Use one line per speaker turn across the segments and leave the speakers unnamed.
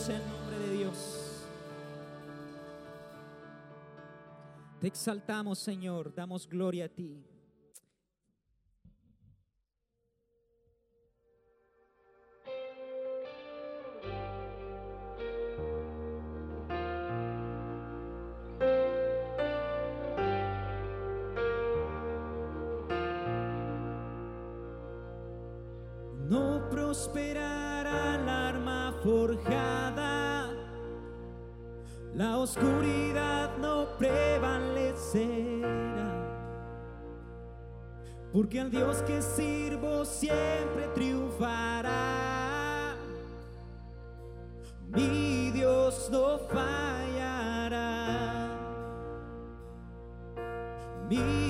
sea el nombre de Dios. Te exaltamos, Señor, damos gloria a ti. porque al Dios que sirvo siempre triunfará. Mi Dios no fallará. Mi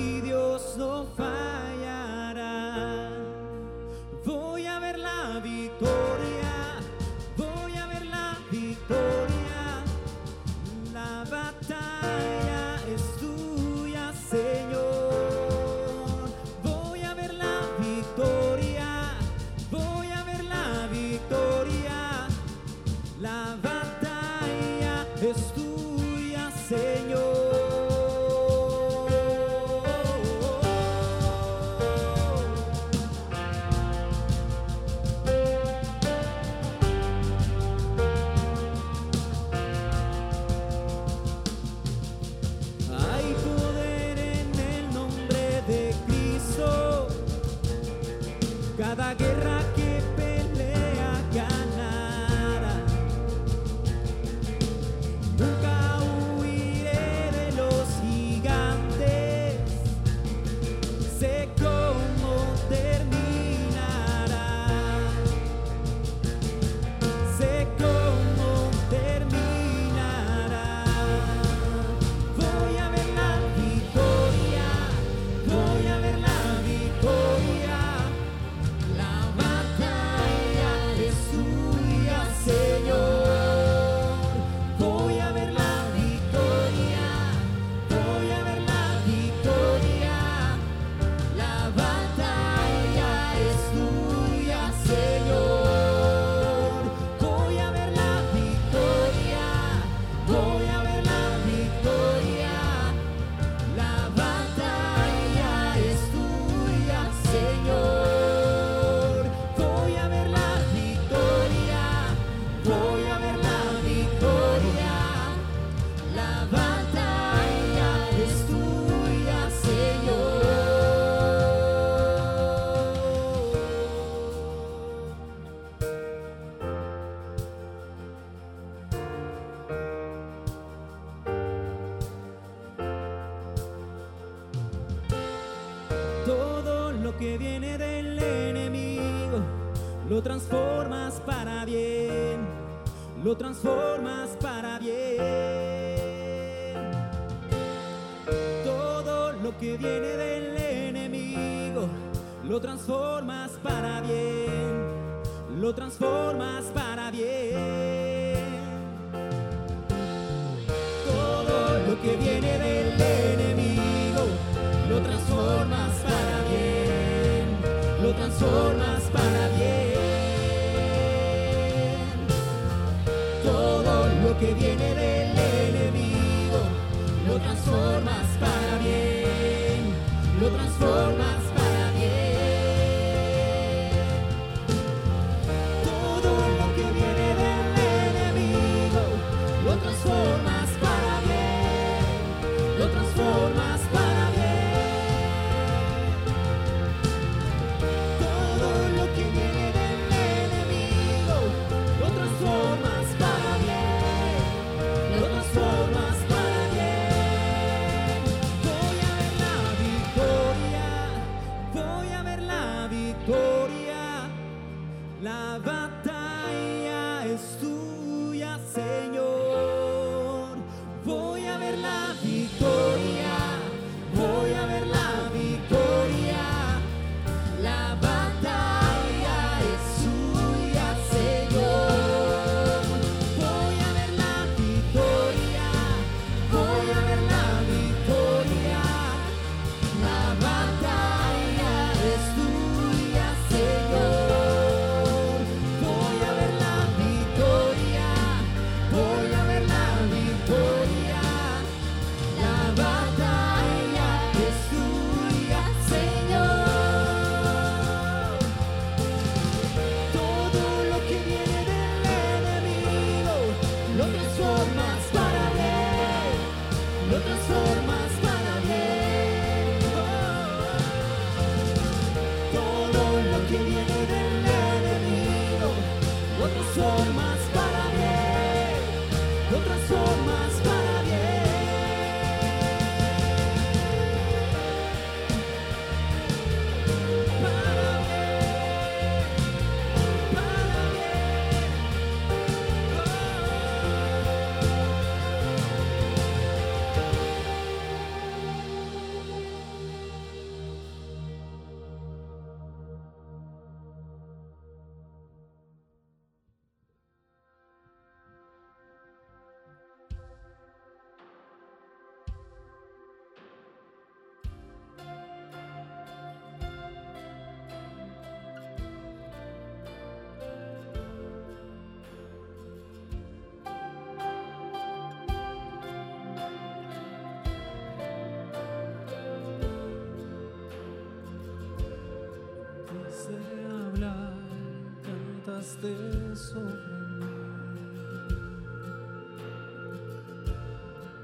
transforma.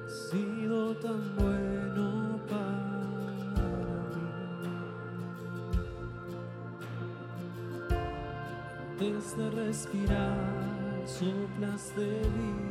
sido tan bueno para mí. Antes de respirar, soplas de vida.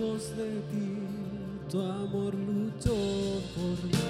lejos de ti, tu amor luchó por mí.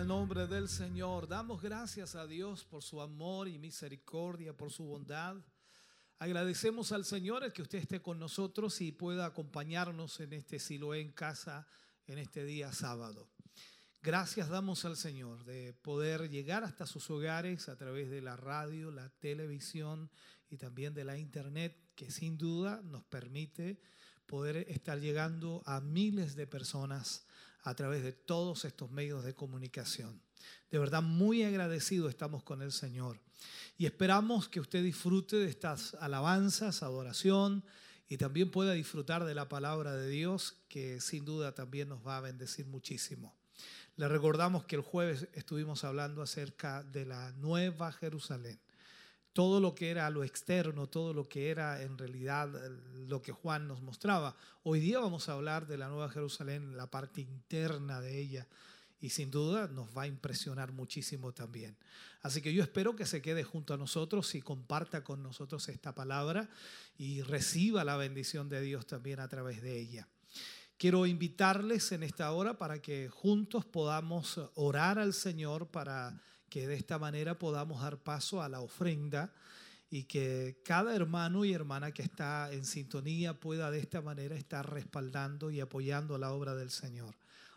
El nombre del Señor. Damos gracias a Dios por su amor y misericordia, por su bondad. Agradecemos al Señor el que usted esté con nosotros y pueda acompañarnos en este Siloé en casa en este día sábado. Gracias damos al Señor de poder llegar hasta sus hogares a través de la radio, la televisión y también de la internet, que sin duda nos permite poder estar llegando a miles de personas a través de todos estos medios de comunicación. De verdad, muy agradecido estamos con el Señor. Y esperamos que usted disfrute de estas alabanzas, adoración y también pueda disfrutar de la palabra de Dios, que sin duda también nos va a bendecir muchísimo. Le recordamos que el jueves estuvimos hablando acerca de la nueva Jerusalén. Todo lo que era lo externo, todo lo que era en realidad lo que Juan nos mostraba. Hoy día vamos a hablar de la nueva Jerusalén, la parte interna de ella, y sin duda nos va a impresionar muchísimo también. Así que yo espero que se quede junto a nosotros y comparta con nosotros esta palabra y reciba la bendición de Dios también a través de ella. Quiero invitarles en esta hora para que juntos podamos orar al Señor para que de esta manera podamos dar paso a la ofrenda y que cada hermano y hermana que está en sintonía pueda de esta manera estar respaldando y apoyando la obra del Señor.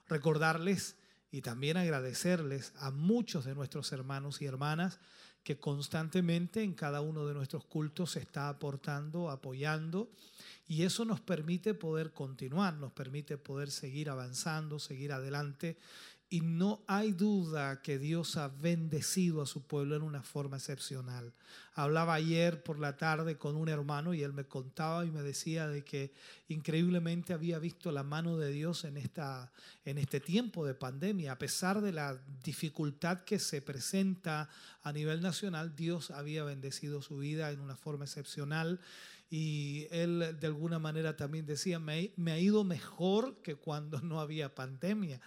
Recordarles y también agradecerles a muchos de nuestros hermanos y hermanas que constantemente en cada uno de nuestros cultos se está aportando, apoyando, y eso nos permite poder continuar, nos permite poder seguir avanzando, seguir adelante Y no hay duda que Dios ha bendecido a su pueblo en una forma excepcional. Hablaba ayer por la tarde con un hermano y él me contaba y me decía de que increíblemente había visto la mano de Dios en, esta, en este tiempo de pandemia. A pesar de la dificultad que se presenta a nivel nacional, Dios había bendecido su vida en una forma excepcional y él de alguna manera también decía, me, me, ha ido mejor que cuando no había pandemia.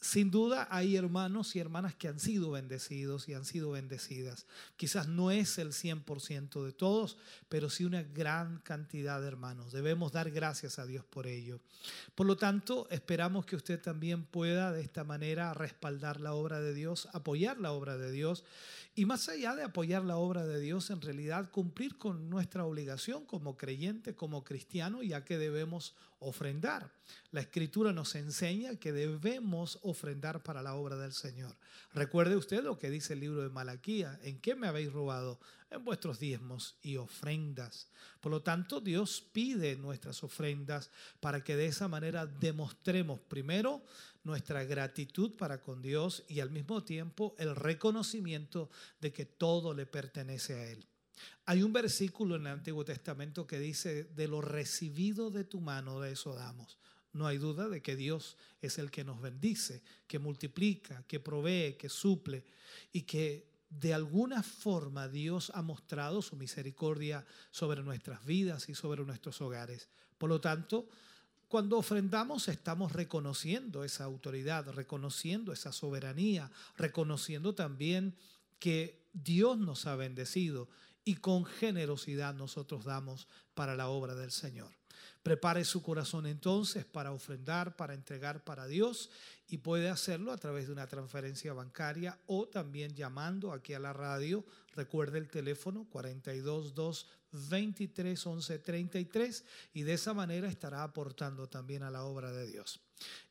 Sin duda hay hermanos y hermanas que han sido bendecidos y han sido bendecidas. Quizás no es el 100% de todos, pero sí una gran cantidad de hermanos. Debemos dar gracias a Dios por ello. Por lo tanto, esperamos que usted también pueda de esta manera respaldar la obra de Dios, apoyar la obra de Dios y más allá de apoyar la obra de Dios, en realidad cumplir con nuestra obligación como creyente, como cristiano, ya que debemos ofrendar. La escritura nos enseña que debemos ofrendar para la obra del Señor. Recuerde usted lo que dice el libro de Malaquía, ¿en qué me habéis robado? En vuestros diezmos y ofrendas. Por lo tanto, Dios pide nuestras ofrendas para que de esa manera demostremos primero nuestra gratitud para con Dios y al mismo tiempo el reconocimiento de que todo le pertenece a Él. Hay un versículo en el Antiguo Testamento que dice, de lo recibido de tu mano, de eso damos. No hay duda de que Dios es el que nos bendice, que multiplica, que provee, que suple y que de alguna forma Dios ha mostrado su misericordia sobre nuestras vidas y sobre nuestros hogares. Por lo tanto, cuando ofrendamos estamos reconociendo esa autoridad, reconociendo esa soberanía, reconociendo también que Dios nos ha bendecido y con generosidad nosotros damos para la obra del Señor. Prepare su corazón entonces para ofrendar, para entregar para Dios y puede hacerlo a través de una transferencia bancaria o también llamando aquí a la radio. Recuerde el teléfono 422 23 11 33 y de esa manera estará aportando también a la obra de Dios.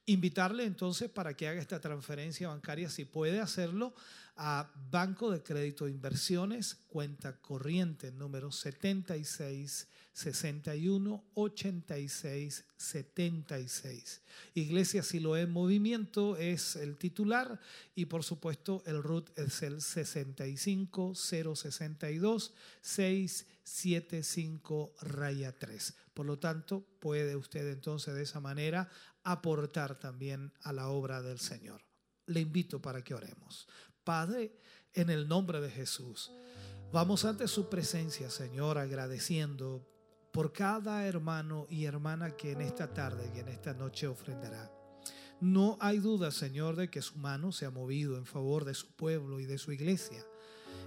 Invitarle entonces para que haga esta transferencia bancaria, si puede hacerlo, a Banco de Crédito de Inversiones, cuenta corriente número 76 61 86 76. Iglesia Siloé en Movimiento es el titular y por supuesto el RUT es el 65 062 675 raya 3. Por lo tanto, puede usted entonces de esa manera aportar también a la obra del Señor. Le invito para que oremos. Padre, en el nombre de Jesús, vamos ante su presencia, Señor, agradeciendo por cada hermano y hermana que en esta tarde y en esta noche ofrendará. No hay duda, Señor, de que su mano se ha movido en favor de su pueblo y de su iglesia.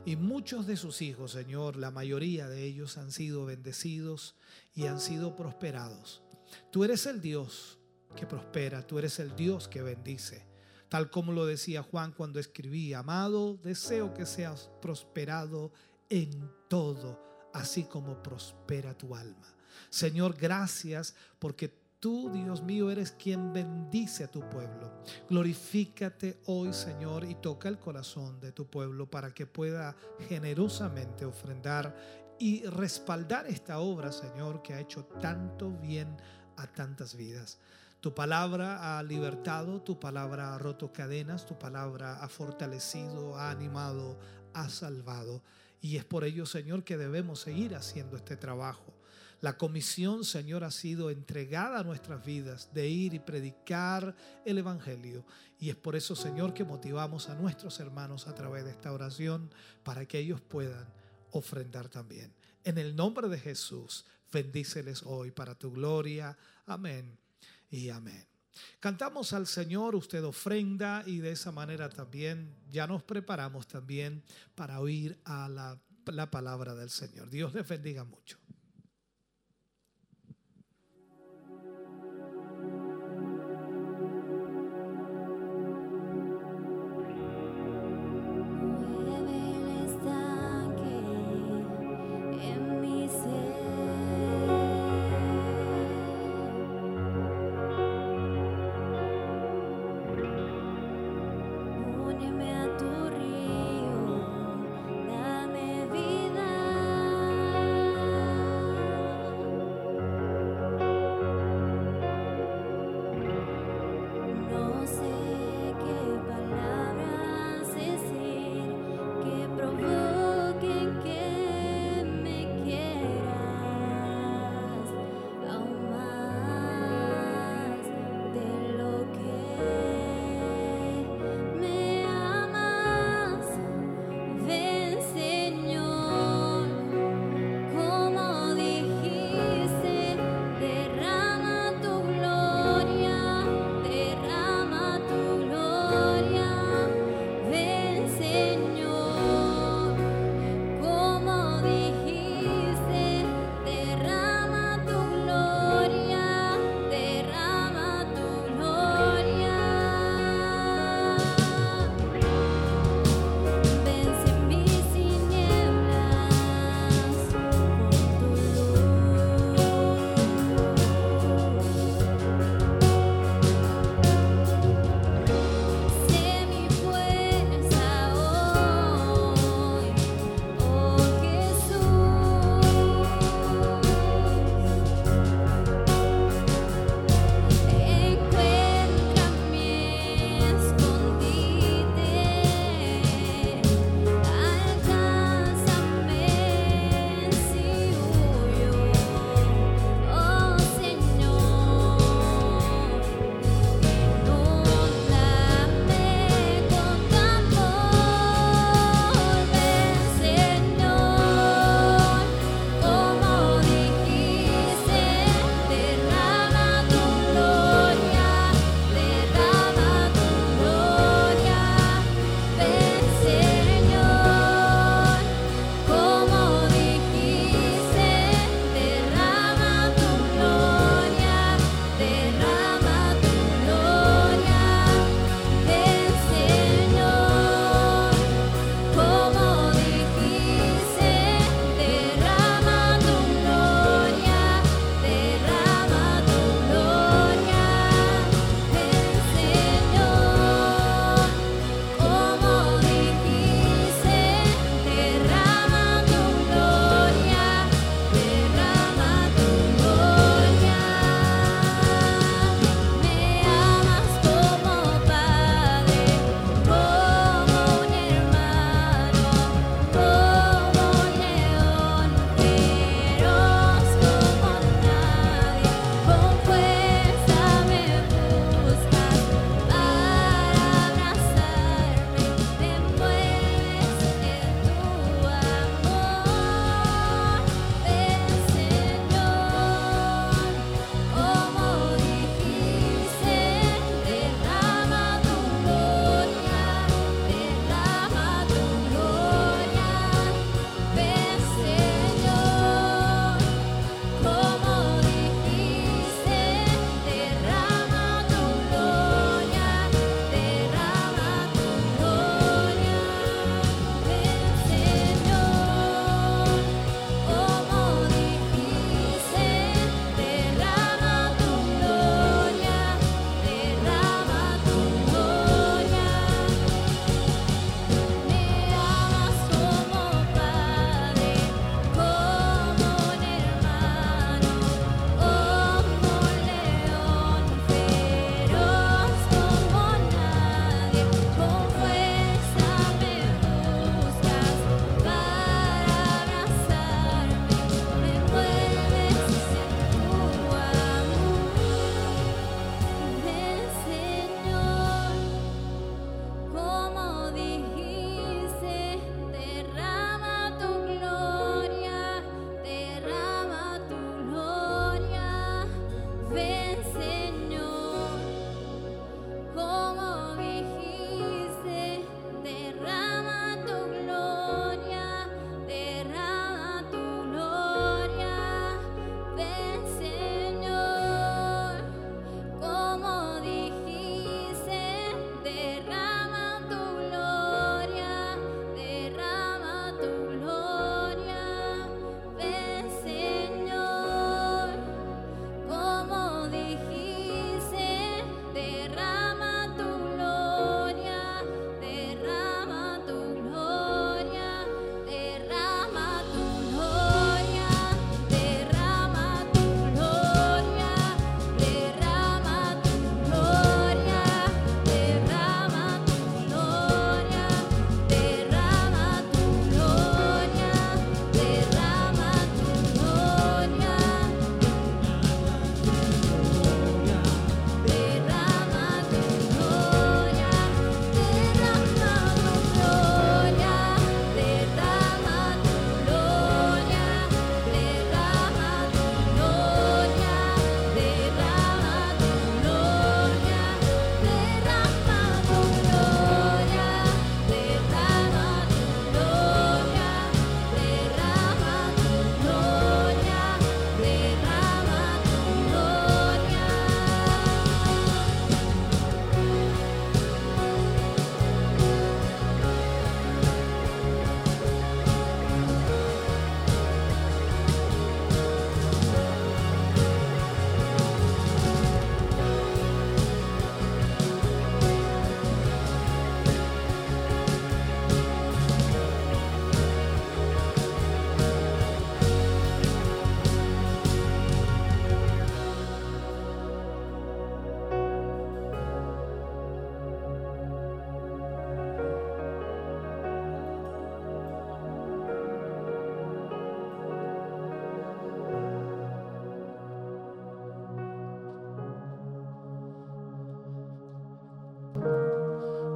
Y muchos de sus hijos, Señor, la mayoría de ellos han sido bendecidos y han sido prosperados. Tú eres el Dios que prospera, tú eres el Dios que bendice. Tal como lo decía Juan cuando escribía, amado, deseo que seas prosperado en todo, así como prospera tu alma. Señor, gracias porque tú, Dios mío, eres quien bendice a tu pueblo. Glorifícate hoy, Señor, y toca el corazón de tu pueblo para que pueda generosamente ofrendar y respaldar esta obra, Señor, que ha hecho tanto bien a tantas vidas. Tu palabra ha libertado, tu palabra ha roto cadenas, tu palabra ha fortalecido, ha animado, ha salvado. Y es por ello, Señor, que debemos seguir haciendo este trabajo. La comisión, Señor, ha sido entregada a nuestras vidas de ir y predicar el Evangelio. Y es por eso, Señor, que motivamos a nuestros hermanos a través de esta oración para que ellos puedan ofrendar también. En el nombre de Jesús, bendíceles hoy para tu gloria. Amén y amén. Cantamos al Señor, usted ofrenda y de esa manera también ya nos preparamos también para oír a la, la palabra del Señor. Dios les bendiga mucho.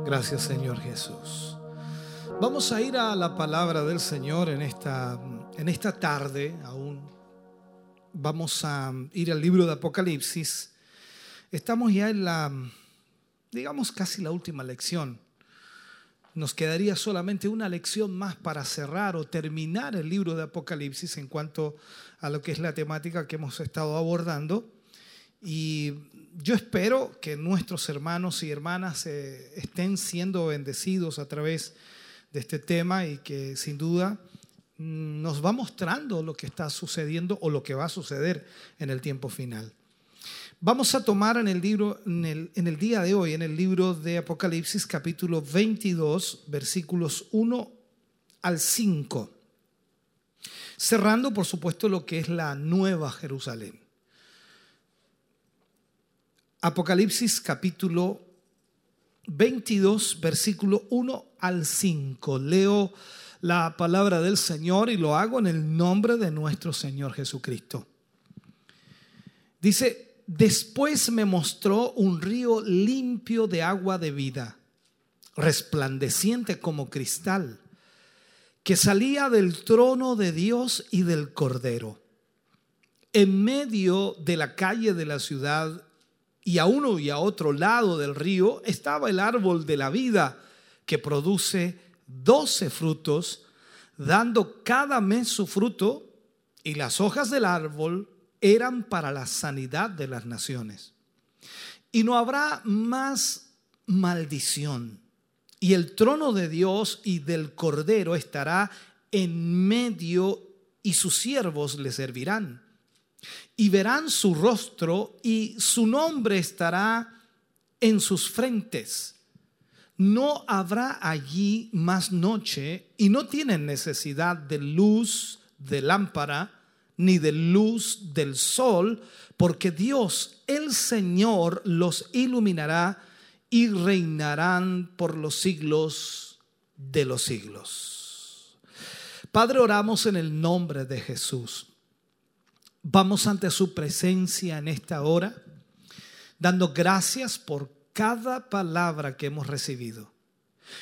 Gracias Señor Jesús. Vamos a ir a la palabra del Señor en esta, en esta tarde aún. Vamos a ir al libro de Apocalipsis. Estamos ya en la, digamos, casi la última lección. Nos quedaría solamente una lección más para cerrar o terminar el libro de Apocalipsis en cuanto a lo que es la temática que hemos estado abordando. Y yo espero que nuestros hermanos y hermanas eh, estén siendo bendecidos a través de este tema y que sin duda mm, nos va mostrando lo que está sucediendo o lo que va a suceder en el tiempo final. Vamos a tomar en el, libro, en el, en el día de hoy, en el libro de Apocalipsis capítulo 22, versículos 1 al 5, cerrando por supuesto lo que es la nueva Jerusalén. Apocalipsis capítulo 22, versículo 1 al 5. Leo la palabra del Señor y lo hago en el nombre de nuestro Señor Jesucristo. Dice, después me mostró un río limpio de agua de vida, resplandeciente como cristal, que salía del trono de Dios y del Cordero. En medio de la calle de la ciudad y a uno y a otro lado del río estaba el árbol de la vida que produce doce frutos, dando cada mes su fruto, y las hojas del árbol eran para la sanidad de las naciones. Y no habrá más maldición. Y el trono de Dios y del Cordero estará en medio y sus siervos le servirán y verán su rostro y su nombre estará en sus frentes. No habrá allí más noche y no tienen necesidad de luz de lámpara ni de luz del sol, porque Dios, el Señor, los iluminará y reinarán por los siglos de los siglos. Padre, oramos en el nombre de Jesús. Vamos ante su presencia en esta hora, dando gracias por cada palabra que hemos recibido.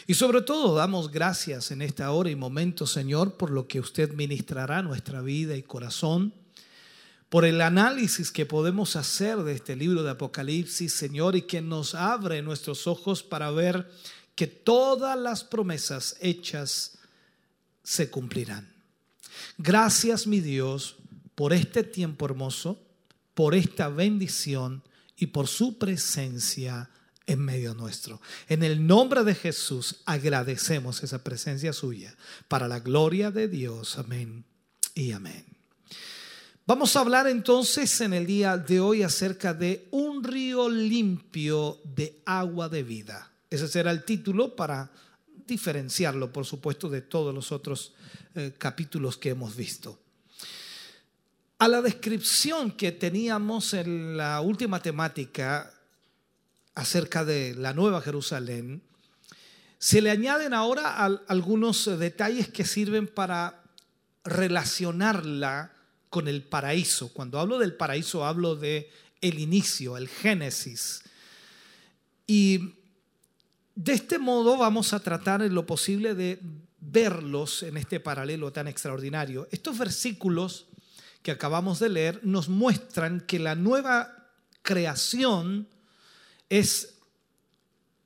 Y sobre todo damos gracias en esta hora y momento, Señor, por lo que usted ministrará nuestra vida y corazón, por el análisis que podemos hacer de este libro de Apocalipsis, Señor, y que nos abre nuestros ojos para ver que todas las promesas hechas se cumplirán. Gracias, mi Dios, por este tiempo hermoso, por esta bendición y por su presencia en medio nuestro. En el nombre de Jesús agradecemos esa presencia suya para la gloria de Dios. Amén y amén. Vamos a hablar entonces en el día de hoy acerca de un río limpio de agua de vida. Ese será el título para diferenciarlo, por supuesto, de todos los otros eh, capítulos que hemos visto. A la descripción que teníamos en la última temática acerca de la Nueva Jerusalén, se le añaden ahora algunos detalles que sirven para relacionarla con el paraíso. Cuando hablo del paraíso hablo de el inicio, el génesis. Y de este modo vamos a tratar en lo posible de verlos en este paralelo tan extraordinario. Estos versículos que acabamos de leer nos muestran que la nueva creación es,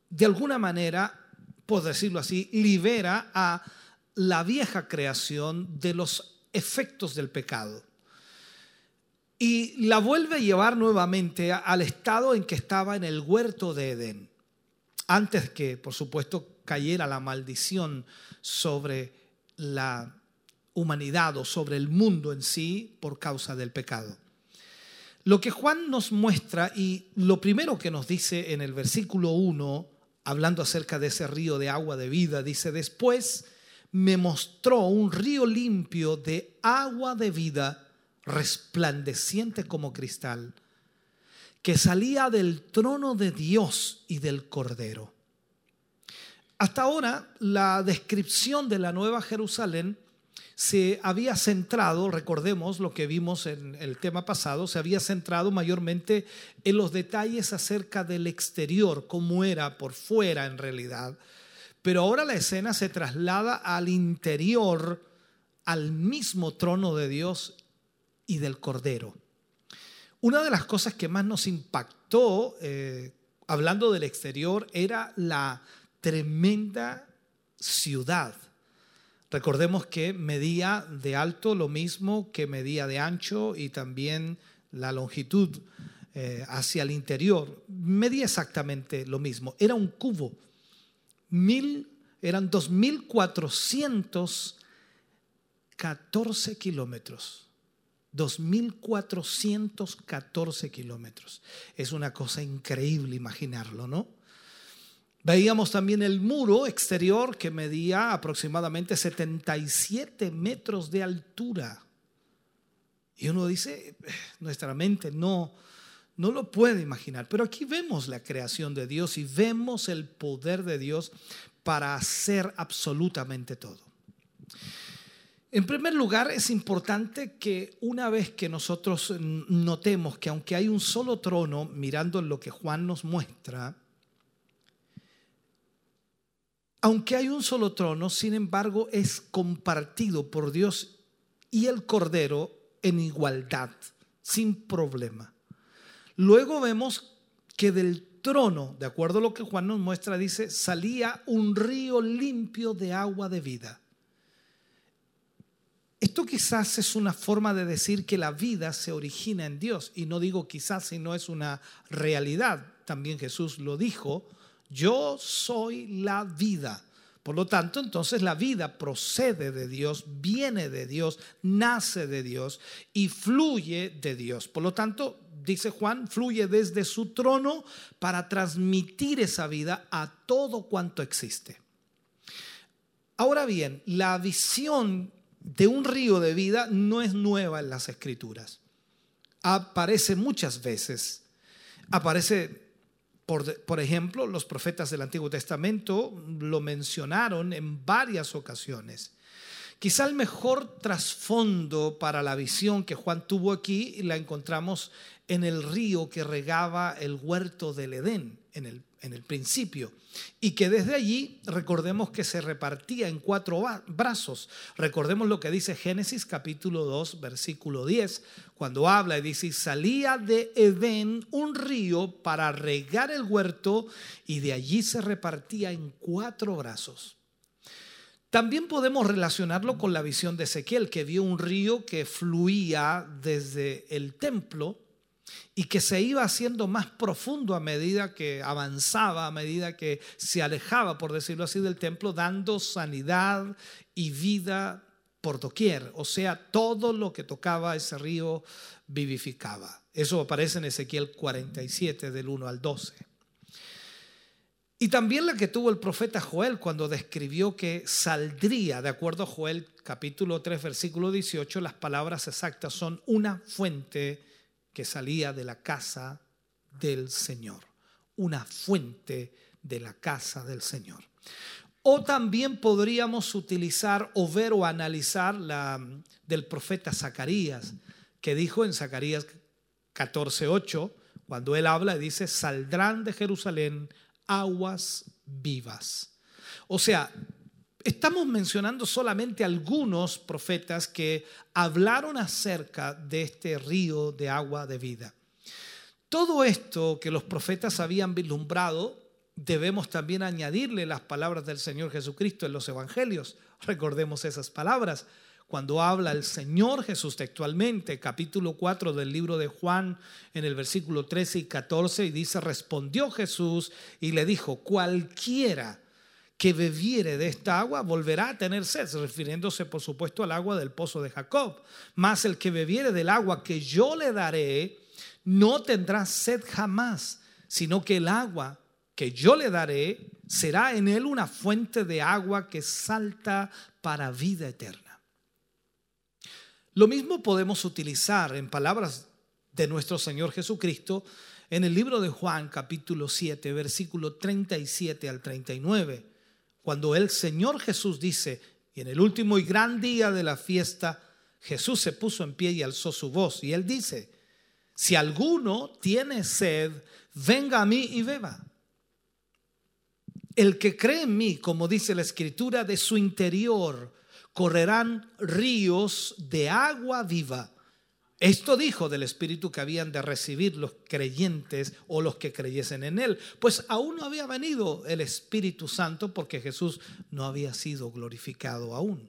de alguna manera, por decirlo así, libera a la vieja creación de los efectos del pecado. Y la vuelve a llevar nuevamente al estado en que estaba en el huerto de Edén, antes que, por supuesto, cayera la maldición sobre la humanidad o sobre el mundo en sí por causa del pecado. Lo que Juan nos muestra y lo primero que nos dice en el versículo 1, hablando acerca de ese río de agua de vida, dice, después me mostró un río limpio de agua de vida, resplandeciente como cristal, que salía del trono de Dios y del Cordero. Hasta ahora, la descripción de la Nueva Jerusalén se había centrado, recordemos lo que vimos en el tema pasado, se había centrado mayormente en los detalles acerca del exterior, cómo era por fuera en realidad. Pero ahora la escena se traslada al interior, al mismo trono de Dios y del Cordero. Una de las cosas que más nos impactó, eh, hablando del exterior, era la tremenda ciudad. Recordemos que medía de alto lo mismo que medía de ancho y también la longitud eh, hacia el interior. Medía exactamente lo mismo. Era un cubo. Mil, eran 2.414 kilómetros. 2.414 kilómetros. Es una cosa increíble imaginarlo, ¿no? Veíamos también el muro exterior que medía aproximadamente 77 metros de altura. Y uno dice, nuestra mente no, no lo puede imaginar. Pero aquí vemos la creación de Dios y vemos el poder de Dios para hacer absolutamente todo. En primer lugar, es importante que una vez que nosotros notemos que aunque hay un solo trono, mirando lo que Juan nos muestra, aunque hay un solo trono, sin embargo, es compartido por Dios y el Cordero en igualdad, sin problema. Luego vemos que del trono, de acuerdo a lo que Juan nos muestra, dice, salía un río limpio de agua de vida. Esto quizás es una forma de decir que la vida se origina en Dios, y no digo quizás, sino es una realidad. También Jesús lo dijo, yo soy la vida. Por lo tanto, entonces la vida procede de Dios, viene de Dios, nace de Dios y fluye de Dios. Por lo tanto, dice Juan, fluye desde su trono para transmitir esa vida a todo cuanto existe. Ahora bien, la visión de un río de vida no es nueva en las escrituras. Aparece muchas veces. Aparece por, ejemplo, los profetas del Antiguo Testamento lo mencionaron en varias ocasiones. Quizá el mejor trasfondo para la visión que Juan tuvo aquí la encontramos en el río que regaba el huerto del Edén, en el, en el principio, y que desde allí recordemos que se repartía en cuatro brazos. Recordemos lo que dice Génesis capítulo 2, versículo 10, cuando habla y dice, salía de Edén un río para regar el huerto y de allí se repartía en cuatro brazos. También podemos relacionarlo con la visión de Ezequiel, que vio un río que fluía desde el templo y que se iba haciendo más profundo a medida que avanzaba, a medida que se alejaba, por decirlo así, del templo, dando sanidad y vida por doquier. O sea, todo lo que tocaba ese río vivificaba. Eso aparece en Ezequiel 47, del 1 al 12. Y también la que tuvo el profeta Joel cuando describió que saldría, de acuerdo a Joel capítulo 3, versículo 18, las palabras exactas son una fuente que salía de la casa del Señor, una fuente de la casa del Señor. O también podríamos utilizar o ver o analizar la del profeta Zacarías, que dijo en Zacarías 14:8, cuando él habla dice, "Saldrán de Jerusalén aguas vivas." O sea, estamos mencionando solamente algunos profetas que hablaron acerca de este río de agua de vida. Todo esto que los profetas habían vislumbrado, debemos también añadirle las palabras del Señor Jesucristo en los evangelios. Recordemos esas palabras. Cuando habla el Señor Jesús textualmente, capítulo 4 del libro de Juan, en el versículo 13 y 14, y dice, respondió Jesús y le dijo, cualquiera que bebiere de esta agua volverá a tener sed, refiriéndose por supuesto al agua del pozo de Jacob. Mas el que bebiere del agua que yo le daré, no tendrá sed jamás, sino que el agua que yo le daré será en él una fuente de agua que salta para vida eterna. Lo mismo podemos utilizar en palabras de nuestro Señor Jesucristo en el libro de Juan capítulo 7, versículo 37 al 39 cuando el Señor Jesús dice, Y en el último y gran día de la fiesta, Jesús se puso en pie y alzó su voz. Y él dice, si alguno tiene sed, venga a mí y beba. El que cree en mí, como dice la escritura, de su interior correrán ríos de agua viva. Esto dijo del Espíritu que habían de recibir los creyentes o los que creyesen en Él, pues aún no había venido el Espíritu Santo porque Jesús no había sido glorificado aún.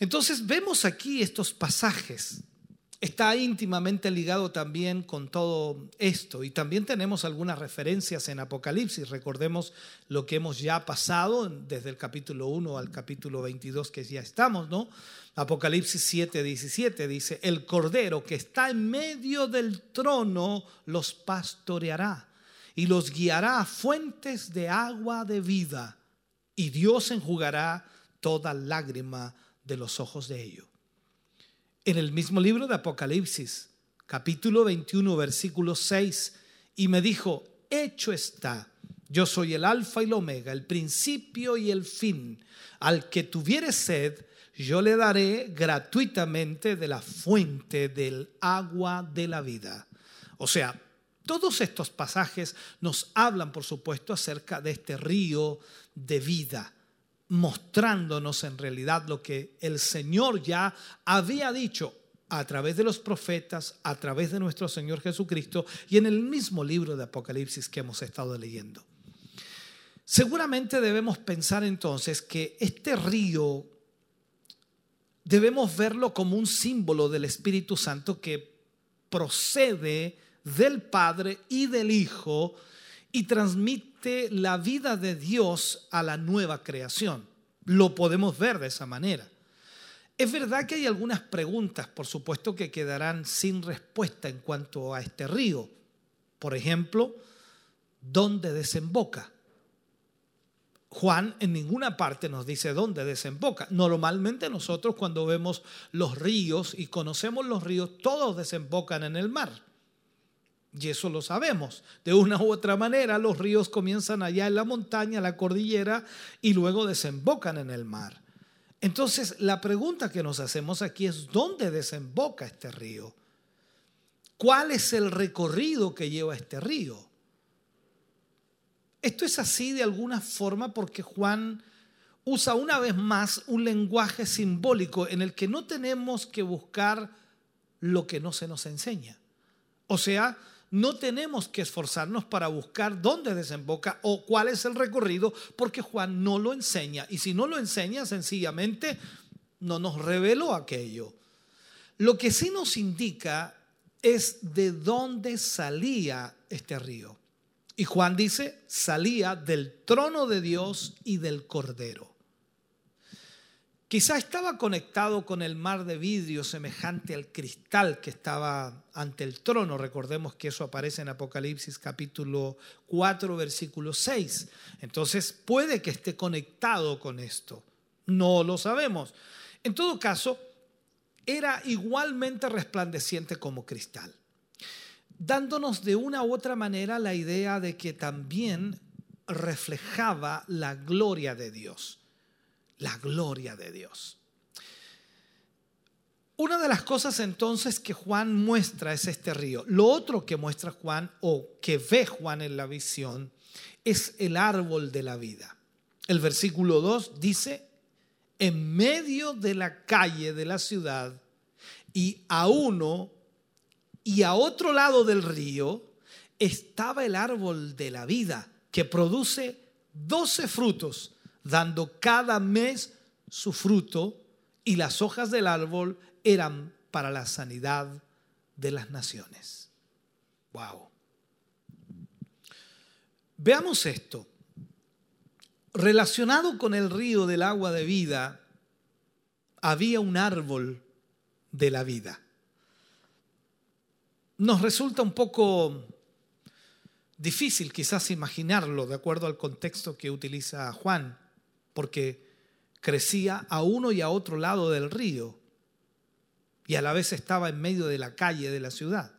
Entonces vemos aquí estos pasajes está íntimamente ligado también con todo esto. Y también tenemos algunas referencias en Apocalipsis. Recordemos lo que hemos ya pasado desde el capítulo 1 al capítulo 22 que ya estamos, ¿no? Apocalipsis 7, 17 dice, el cordero que está en medio del trono los pastoreará y los guiará a fuentes de agua de vida y Dios enjugará toda lágrima de los ojos de ellos en el mismo libro de Apocalipsis, capítulo 21, versículo 6, y me dijo, hecho está, yo soy el alfa y el omega, el principio y el fin. Al que tuviere sed, yo le daré gratuitamente de la fuente del agua de la vida. O sea, todos estos pasajes nos hablan, por supuesto, acerca de este río de vida mostrándonos en realidad lo que el Señor ya había dicho a través de los profetas, a través de nuestro Señor Jesucristo y en el mismo libro de Apocalipsis que hemos estado leyendo. Seguramente debemos pensar entonces que este río debemos verlo como un símbolo del Espíritu Santo que procede del Padre y del Hijo y transmite la vida de Dios a la nueva creación. Lo podemos ver de esa manera. Es verdad que hay algunas preguntas, por supuesto, que quedarán sin respuesta en cuanto a este río. Por ejemplo, ¿dónde desemboca? Juan en ninguna parte nos dice dónde desemboca. Normalmente nosotros cuando vemos los ríos y conocemos los ríos, todos desembocan en el mar. Y eso lo sabemos. De una u otra manera, los ríos comienzan allá en la montaña, la cordillera, y luego desembocan en el mar. Entonces, la pregunta que nos hacemos aquí es, ¿dónde desemboca este río? ¿Cuál es el recorrido que lleva este río? Esto es así de alguna forma porque Juan usa una vez más un lenguaje simbólico en el que no tenemos que buscar lo que no se nos enseña. O sea, no tenemos que esforzarnos para buscar dónde desemboca o cuál es el recorrido, porque Juan no lo enseña. Y si no lo enseña, sencillamente no nos reveló aquello. Lo que sí nos indica es de dónde salía este río. Y Juan dice, salía del trono de Dios y del Cordero. Quizá estaba conectado con el mar de vidrio semejante al cristal que estaba ante el trono. Recordemos que eso aparece en Apocalipsis capítulo 4, versículo 6. Entonces puede que esté conectado con esto. No lo sabemos. En todo caso, era igualmente resplandeciente como cristal, dándonos de una u otra manera la idea de que también reflejaba la gloria de Dios la gloria de Dios. Una de las cosas entonces que Juan muestra es este río. Lo otro que muestra Juan o que ve Juan en la visión es el árbol de la vida. El versículo 2 dice, en medio de la calle de la ciudad y a uno y a otro lado del río estaba el árbol de la vida que produce doce frutos dando cada mes su fruto, y las hojas del árbol eran para la sanidad de las naciones. Wow. Veamos esto. Relacionado con el río del agua de vida, había un árbol de la vida. Nos resulta un poco difícil quizás imaginarlo de acuerdo al contexto que utiliza Juan porque crecía a uno y a otro lado del río y a la vez estaba en medio de la calle de la ciudad.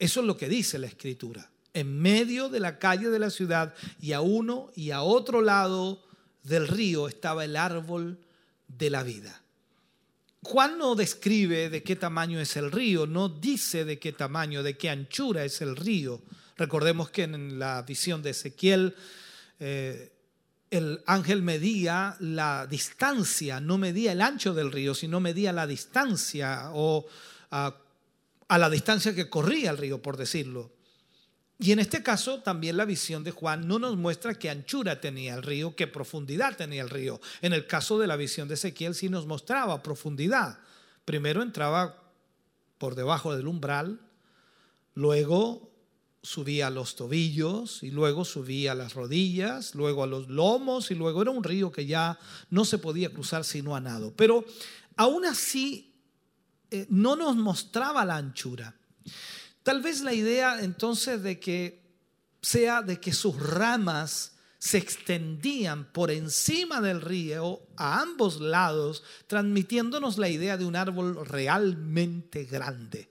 Eso es lo que dice la escritura. En medio de la calle de la ciudad y a uno y a otro lado del río estaba el árbol de la vida. Juan no describe de qué tamaño es el río, no dice de qué tamaño, de qué anchura es el río. Recordemos que en la visión de Ezequiel eh, el ángel medía la distancia, no medía el ancho del río, sino medía la distancia o a, a la distancia que corría el río, por decirlo. Y en este caso también la visión de Juan no nos muestra qué anchura tenía el río, qué profundidad tenía el río. En el caso de la visión de Ezequiel sí nos mostraba profundidad. Primero entraba por debajo del umbral, luego subía a los tobillos y luego subía a las rodillas, luego a los lomos y luego era un río que ya no se podía cruzar sino a nado. Pero aún así eh, no nos mostraba la anchura. Tal vez la idea entonces de que sea de que sus ramas se extendían por encima del río a ambos lados, transmitiéndonos la idea de un árbol realmente grande.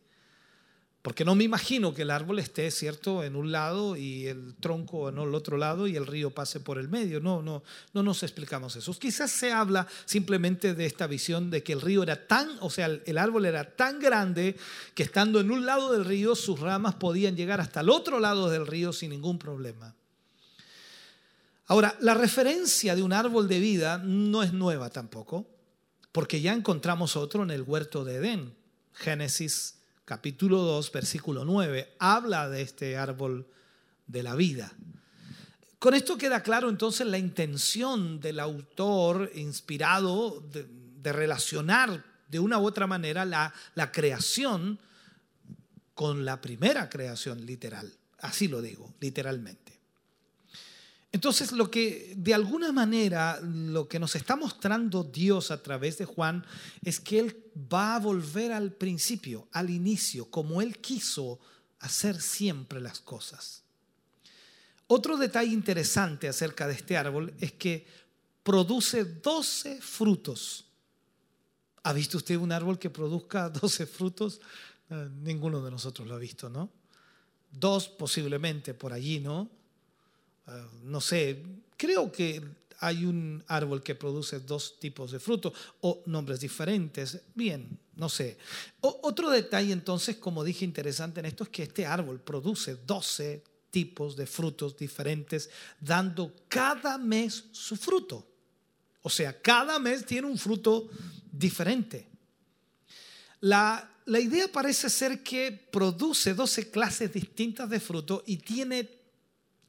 Porque no me imagino que el árbol esté, ¿cierto?, en un lado y el tronco en el otro lado y el río pase por el medio. No, no, no nos explicamos eso. Quizás se habla simplemente de esta visión de que el río era tan, o sea, el árbol era tan grande que estando en un lado del río sus ramas podían llegar hasta el otro lado del río sin ningún problema. Ahora, la referencia de un árbol de vida no es nueva tampoco, porque ya encontramos otro en el huerto de Edén, Génesis capítulo 2, versículo 9, habla de este árbol de la vida. Con esto queda claro entonces la intención del autor inspirado de, relacionar de una u otra manera la creación con la primera creación literal. Así lo digo, literalmente. Entonces, lo que de alguna manera lo que nos está mostrando Dios a través de Juan es que Él va a volver al principio, al inicio, como Él quiso hacer siempre las cosas. Otro detalle interesante acerca de este árbol es que produce 12 frutos. ¿Ha visto usted un árbol que produzca 12 frutos? Eh, ninguno de nosotros lo ha visto, ¿no? Dos posiblemente por allí, ¿no? Ah, no sé, creo que hay un árbol que produce dos tipos de frutos o nombres diferentes. Bien, no sé. otro detalle entonces, como dije interesante en esto, es que este árbol produce 12 tipos de frutos diferentes, dando cada mes su fruto. O sea, cada mes tiene un fruto diferente. La, la idea parece ser que produce 12 clases distintas de fruto y tiene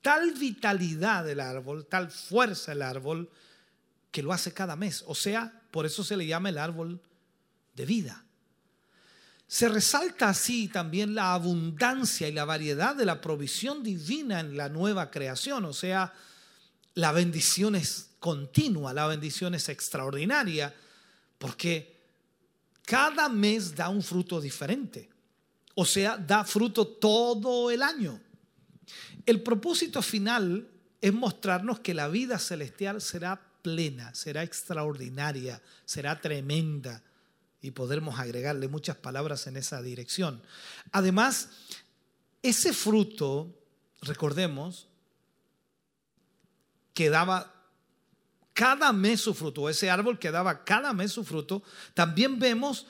tal vitalidad del árbol, tal fuerza el árbol, que lo hace cada mes. O sea, por eso se le llama el árbol de vida. Se resalta así también la abundancia y la variedad de la provisión divina en la nueva creación. O sea, la bendición es continua, la bendición es extraordinaria, porque cada mes da un fruto diferente. O sea, da fruto todo el año. El propósito final es mostrarnos que la vida celestial será plena, será extraordinaria, será tremenda y podremos agregarle muchas palabras en esa dirección. Además, ese fruto, recordemos, que daba cada mes su fruto, ese árbol que daba cada mes su fruto, también vemos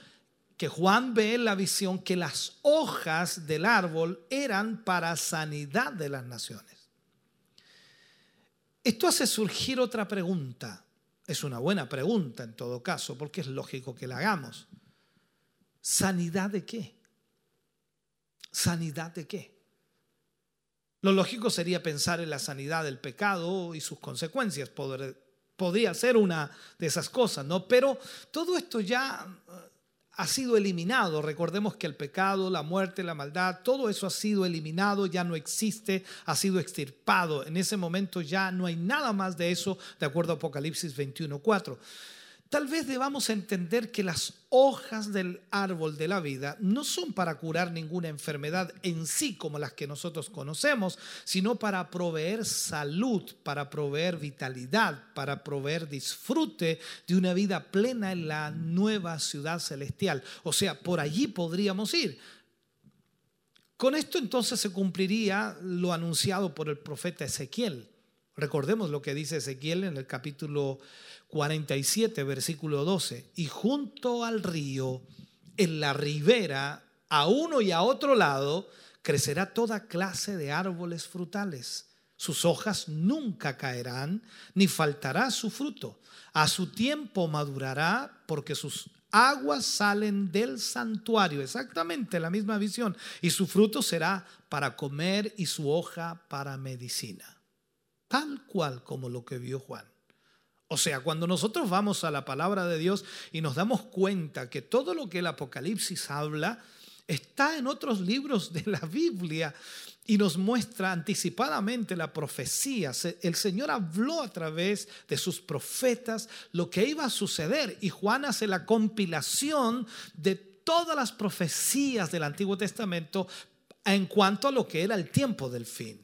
que Juan ve en la visión que las hojas del árbol eran para sanidad de las naciones. Esto hace surgir otra pregunta. Es una buena pregunta en todo caso, porque es lógico que la hagamos. ¿Sanidad de qué? ¿Sanidad de qué? Lo lógico sería pensar en la sanidad del pecado y sus consecuencias. Podría ser una de esas cosas, ¿no? Pero todo esto ya ha sido eliminado. Recordemos que el pecado, la muerte, la maldad, todo eso ha sido eliminado, ya no existe, ha sido extirpado. En ese momento ya no hay nada más de eso, de acuerdo a Apocalipsis 21.4. Tal vez debamos entender que las hojas del árbol de la vida no son para curar ninguna enfermedad en sí como las que nosotros conocemos, sino para proveer salud, para proveer vitalidad, para proveer disfrute de una vida plena en la nueva ciudad celestial. O sea, por allí podríamos ir. Con esto entonces se cumpliría lo anunciado por el profeta Ezequiel. Recordemos lo que dice Ezequiel en el capítulo 47, versículo 12. Y junto al río, en la ribera, a uno y a otro lado, crecerá toda clase de árboles frutales. Sus hojas nunca caerán, ni faltará su fruto. A su tiempo madurará, porque sus aguas salen del santuario. Exactamente la misma visión. Y su fruto será para comer y su hoja para medicina. Tal cual como lo que vio Juan. O sea, cuando nosotros vamos a la palabra de Dios y nos damos cuenta que todo lo que el Apocalipsis habla está en otros libros de la Biblia y nos muestra anticipadamente la profecía. El Señor habló a través de sus profetas lo que iba a suceder y Juan hace la compilación de todas las profecías del Antiguo Testamento en cuanto a lo que era el tiempo del fin.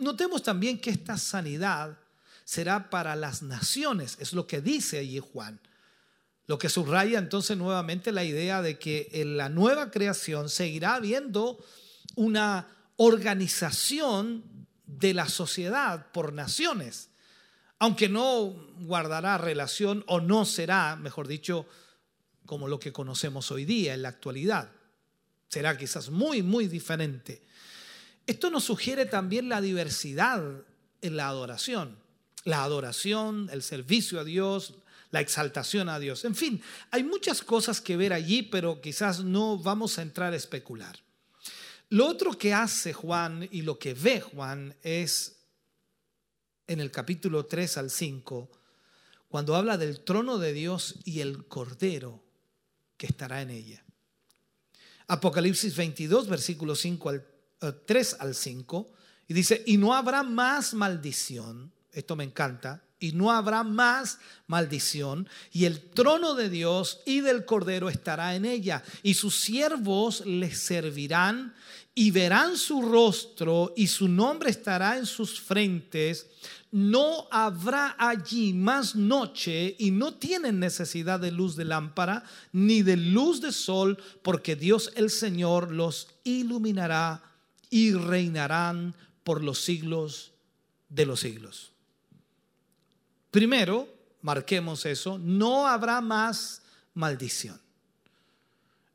Notemos también que esta sanidad será para las naciones, es lo que dice allí Juan. Lo que subraya entonces nuevamente la idea de que en la nueva creación seguirá habiendo una organización de la sociedad por naciones, aunque no guardará relación o no será, mejor dicho, como lo que conocemos hoy día en la actualidad. Será quizás muy, muy diferente. Esto nos sugiere también la diversidad en la adoración la adoración, el servicio a Dios, la exaltación a Dios. En fin, hay muchas cosas que ver allí, pero quizás no vamos a entrar a especular. Lo otro que hace Juan y lo que ve Juan es en el capítulo 3 al 5, cuando habla del trono de Dios y el cordero que estará en ella. Apocalipsis 22, versículos 5 al, 3 eh, al 5, y dice, y no habrá más maldición esto me encanta, y no habrá más maldición, y el trono de Dios y del Cordero estará en ella, y sus siervos les servirán y verán su rostro, y su nombre estará en sus frentes. No habrá allí más noche, y no tienen necesidad de luz de lámpara, ni de luz de sol, porque Dios el Señor los iluminará y reinarán por los siglos de los siglos. Primero, marquemos eso, no habrá más maldición.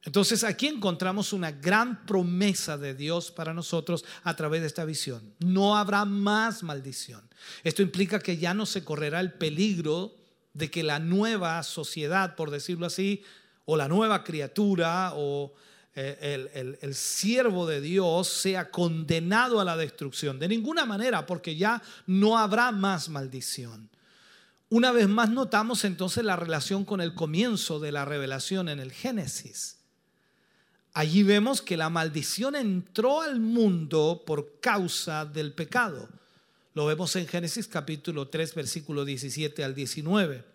Entonces aquí encontramos una gran promesa de Dios para nosotros a través de esta visión. No habrá más maldición. Esto implica que ya no se correrá el peligro de que la nueva sociedad, por decirlo así, o la nueva criatura o eh, el, el, siervo de Dios sea condenado a la destrucción. De ninguna manera, porque ya no habrá más maldición. Una vez más notamos entonces la relación con el comienzo de la revelación en el Génesis. Allí vemos que la maldición entró al mundo por causa del pecado. Lo vemos en Génesis capítulo 3, versículo 17 al 19.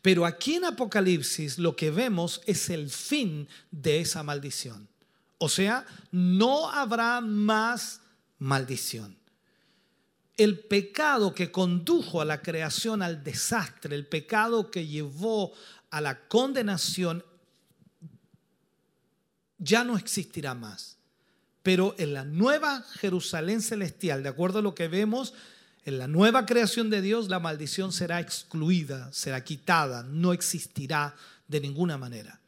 Pero aquí en Apocalipsis lo que vemos es el fin de esa maldición. O sea, no habrá más maldición el pecado que condujo a la creación al desastre, el pecado que llevó a la condenación, ya no existirá más. Pero en la nueva Jerusalén celestial, de acuerdo a lo que vemos, en la nueva creación de Dios, la maldición será excluida, será quitada, no existirá de ninguna manera.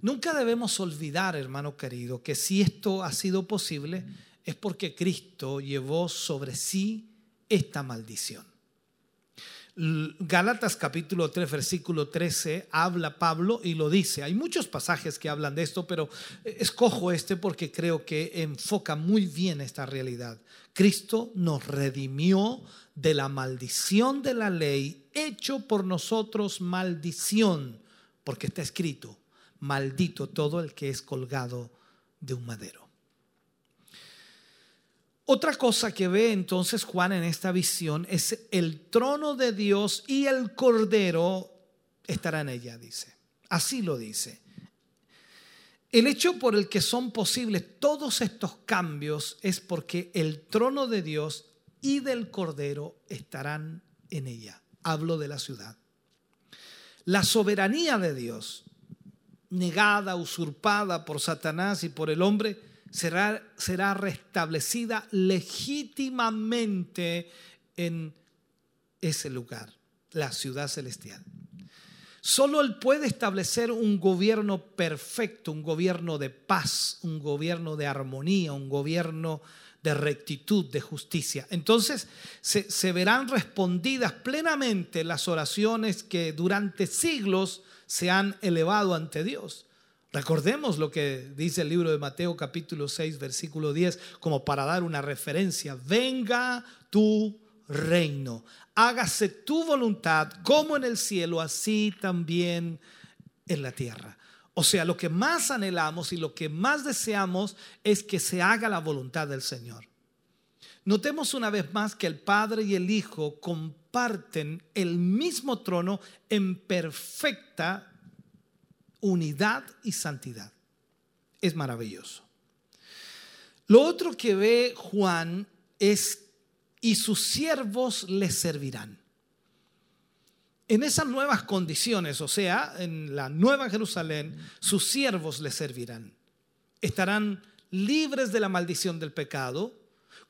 Nunca debemos olvidar, hermano querido, que si esto ha sido posible, es porque Cristo llevó sobre sí esta maldición. Gálatas capítulo 3 versículo 13 habla Pablo y lo dice. Hay muchos pasajes que hablan de esto, pero escojo este porque creo que enfoca muy bien esta realidad. Cristo nos redimió de la maldición de la ley, hecho por nosotros maldición, porque está escrito, maldito todo el que es colgado de un madero. Otra cosa que ve entonces Juan en esta visión es el trono de Dios y el cordero estará en ella, dice. Así lo dice. El hecho por el que son posibles todos estos cambios es porque el trono de Dios y del cordero estarán en ella. Hablo de la ciudad. La soberanía de Dios, negada, usurpada por Satanás y por el hombre, será, restablecida legítimamente en ese lugar, la ciudad celestial. Solo Él puede establecer un gobierno perfecto, un gobierno de paz, un gobierno de armonía, un gobierno de rectitud, de justicia. Entonces se verán respondidas plenamente las oraciones que durante siglos se han elevado ante Dios. Recordemos lo que dice el libro de Mateo capítulo 6 versículo 10 como para dar una referencia. Venga tu reino, hágase tu voluntad como en el cielo, así también en la tierra. O sea, lo que más anhelamos y lo que más deseamos es que se haga la voluntad del Señor. Notemos una vez más que el Padre y el Hijo comparten el mismo trono en perfecta unidad y santidad. Es maravilloso. Lo otro que ve Juan es, y sus siervos le servirán. En esas nuevas condiciones, o sea, en la nueva Jerusalén, sus siervos le servirán. Estarán libres de la maldición del pecado,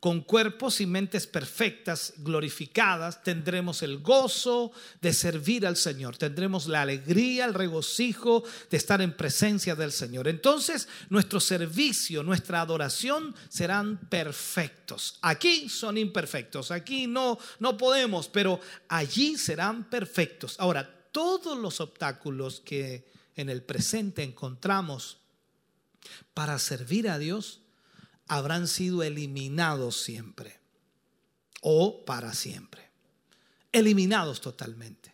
con cuerpos y mentes perfectas, glorificadas, tendremos el gozo de servir al Señor, tendremos la alegría, el regocijo de estar en presencia del Señor. Entonces nuestro servicio, nuestra adoración serán perfectos. Aquí son imperfectos, aquí no, no podemos, pero allí serán perfectos. Ahora, todos los obstáculos que en el presente encontramos para servir a Dios, habrán sido eliminados siempre o para siempre. Eliminados totalmente.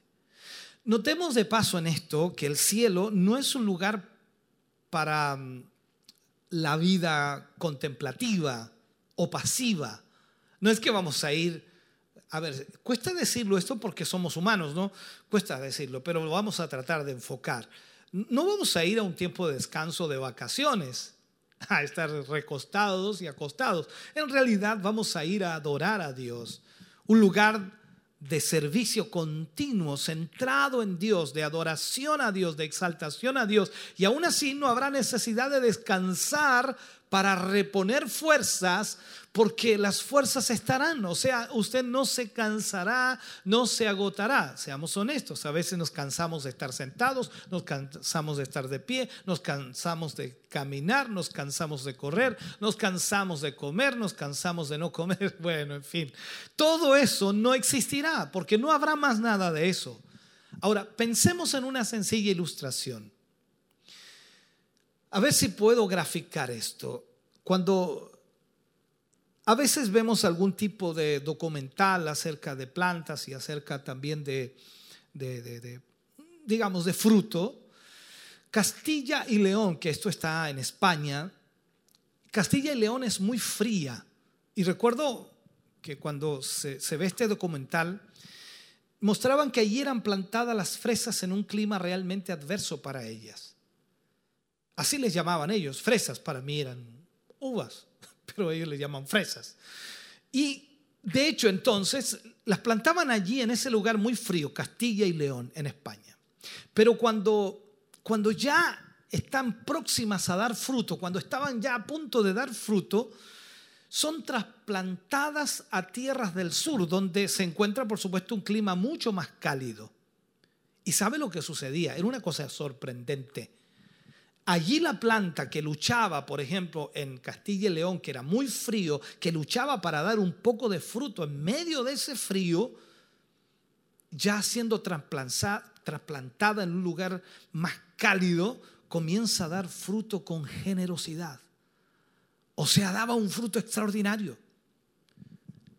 Notemos de paso en esto que el cielo no es un lugar para mm, la vida contemplativa o pasiva. No es que vamos a ir, a ver, cuesta decirlo esto porque somos humanos, ¿no? Cuesta decirlo, pero lo vamos a tratar de enfocar. No vamos a ir a un tiempo de descanso de vacaciones a estar recostados y acostados. En realidad vamos a ir a adorar a Dios. Un lugar de servicio continuo, centrado en Dios, de adoración a Dios, de exaltación a Dios. Y aún así no habrá necesidad de descansar para reponer fuerzas, porque las fuerzas estarán. O sea, usted no se cansará, no se agotará. Seamos honestos, a veces nos cansamos de estar sentados, nos cansamos de estar de pie, nos cansamos de caminar, nos cansamos de correr, nos cansamos de comer, nos cansamos de no comer. Bueno, en fin, todo eso no existirá, porque no habrá más nada de eso. Ahora, pensemos en una sencilla ilustración. A ver si puedo graficar esto. Cuando a veces vemos algún tipo de documental acerca de plantas y acerca también de, digamos, de fruto, Castilla y León, que esto está en España, Castilla y León es muy fría. Y recuerdo que cuando se, se ve este documental, mostraban que allí eran plantadas las fresas en un clima realmente adverso para ellas. Así les llamaban ellos, fresas para mí eran uvas, pero ellos les llaman fresas. Y de hecho entonces las plantaban allí en ese lugar muy frío, Castilla y León, en España. Pero cuando, cuando ya están próximas a dar fruto, cuando estaban ya a punto de dar fruto, son trasplantadas a tierras del sur, donde se encuentra, por supuesto, un clima mucho más cálido. ¿Y sabe lo que sucedía? Era una cosa sorprendente. Allí la planta que luchaba, por ejemplo, en Castilla y León, que era muy frío, que luchaba para dar un poco de fruto en medio de ese frío, ya siendo trasplantada en un lugar más cálido, comienza a dar fruto con generosidad. O sea, daba un fruto extraordinario.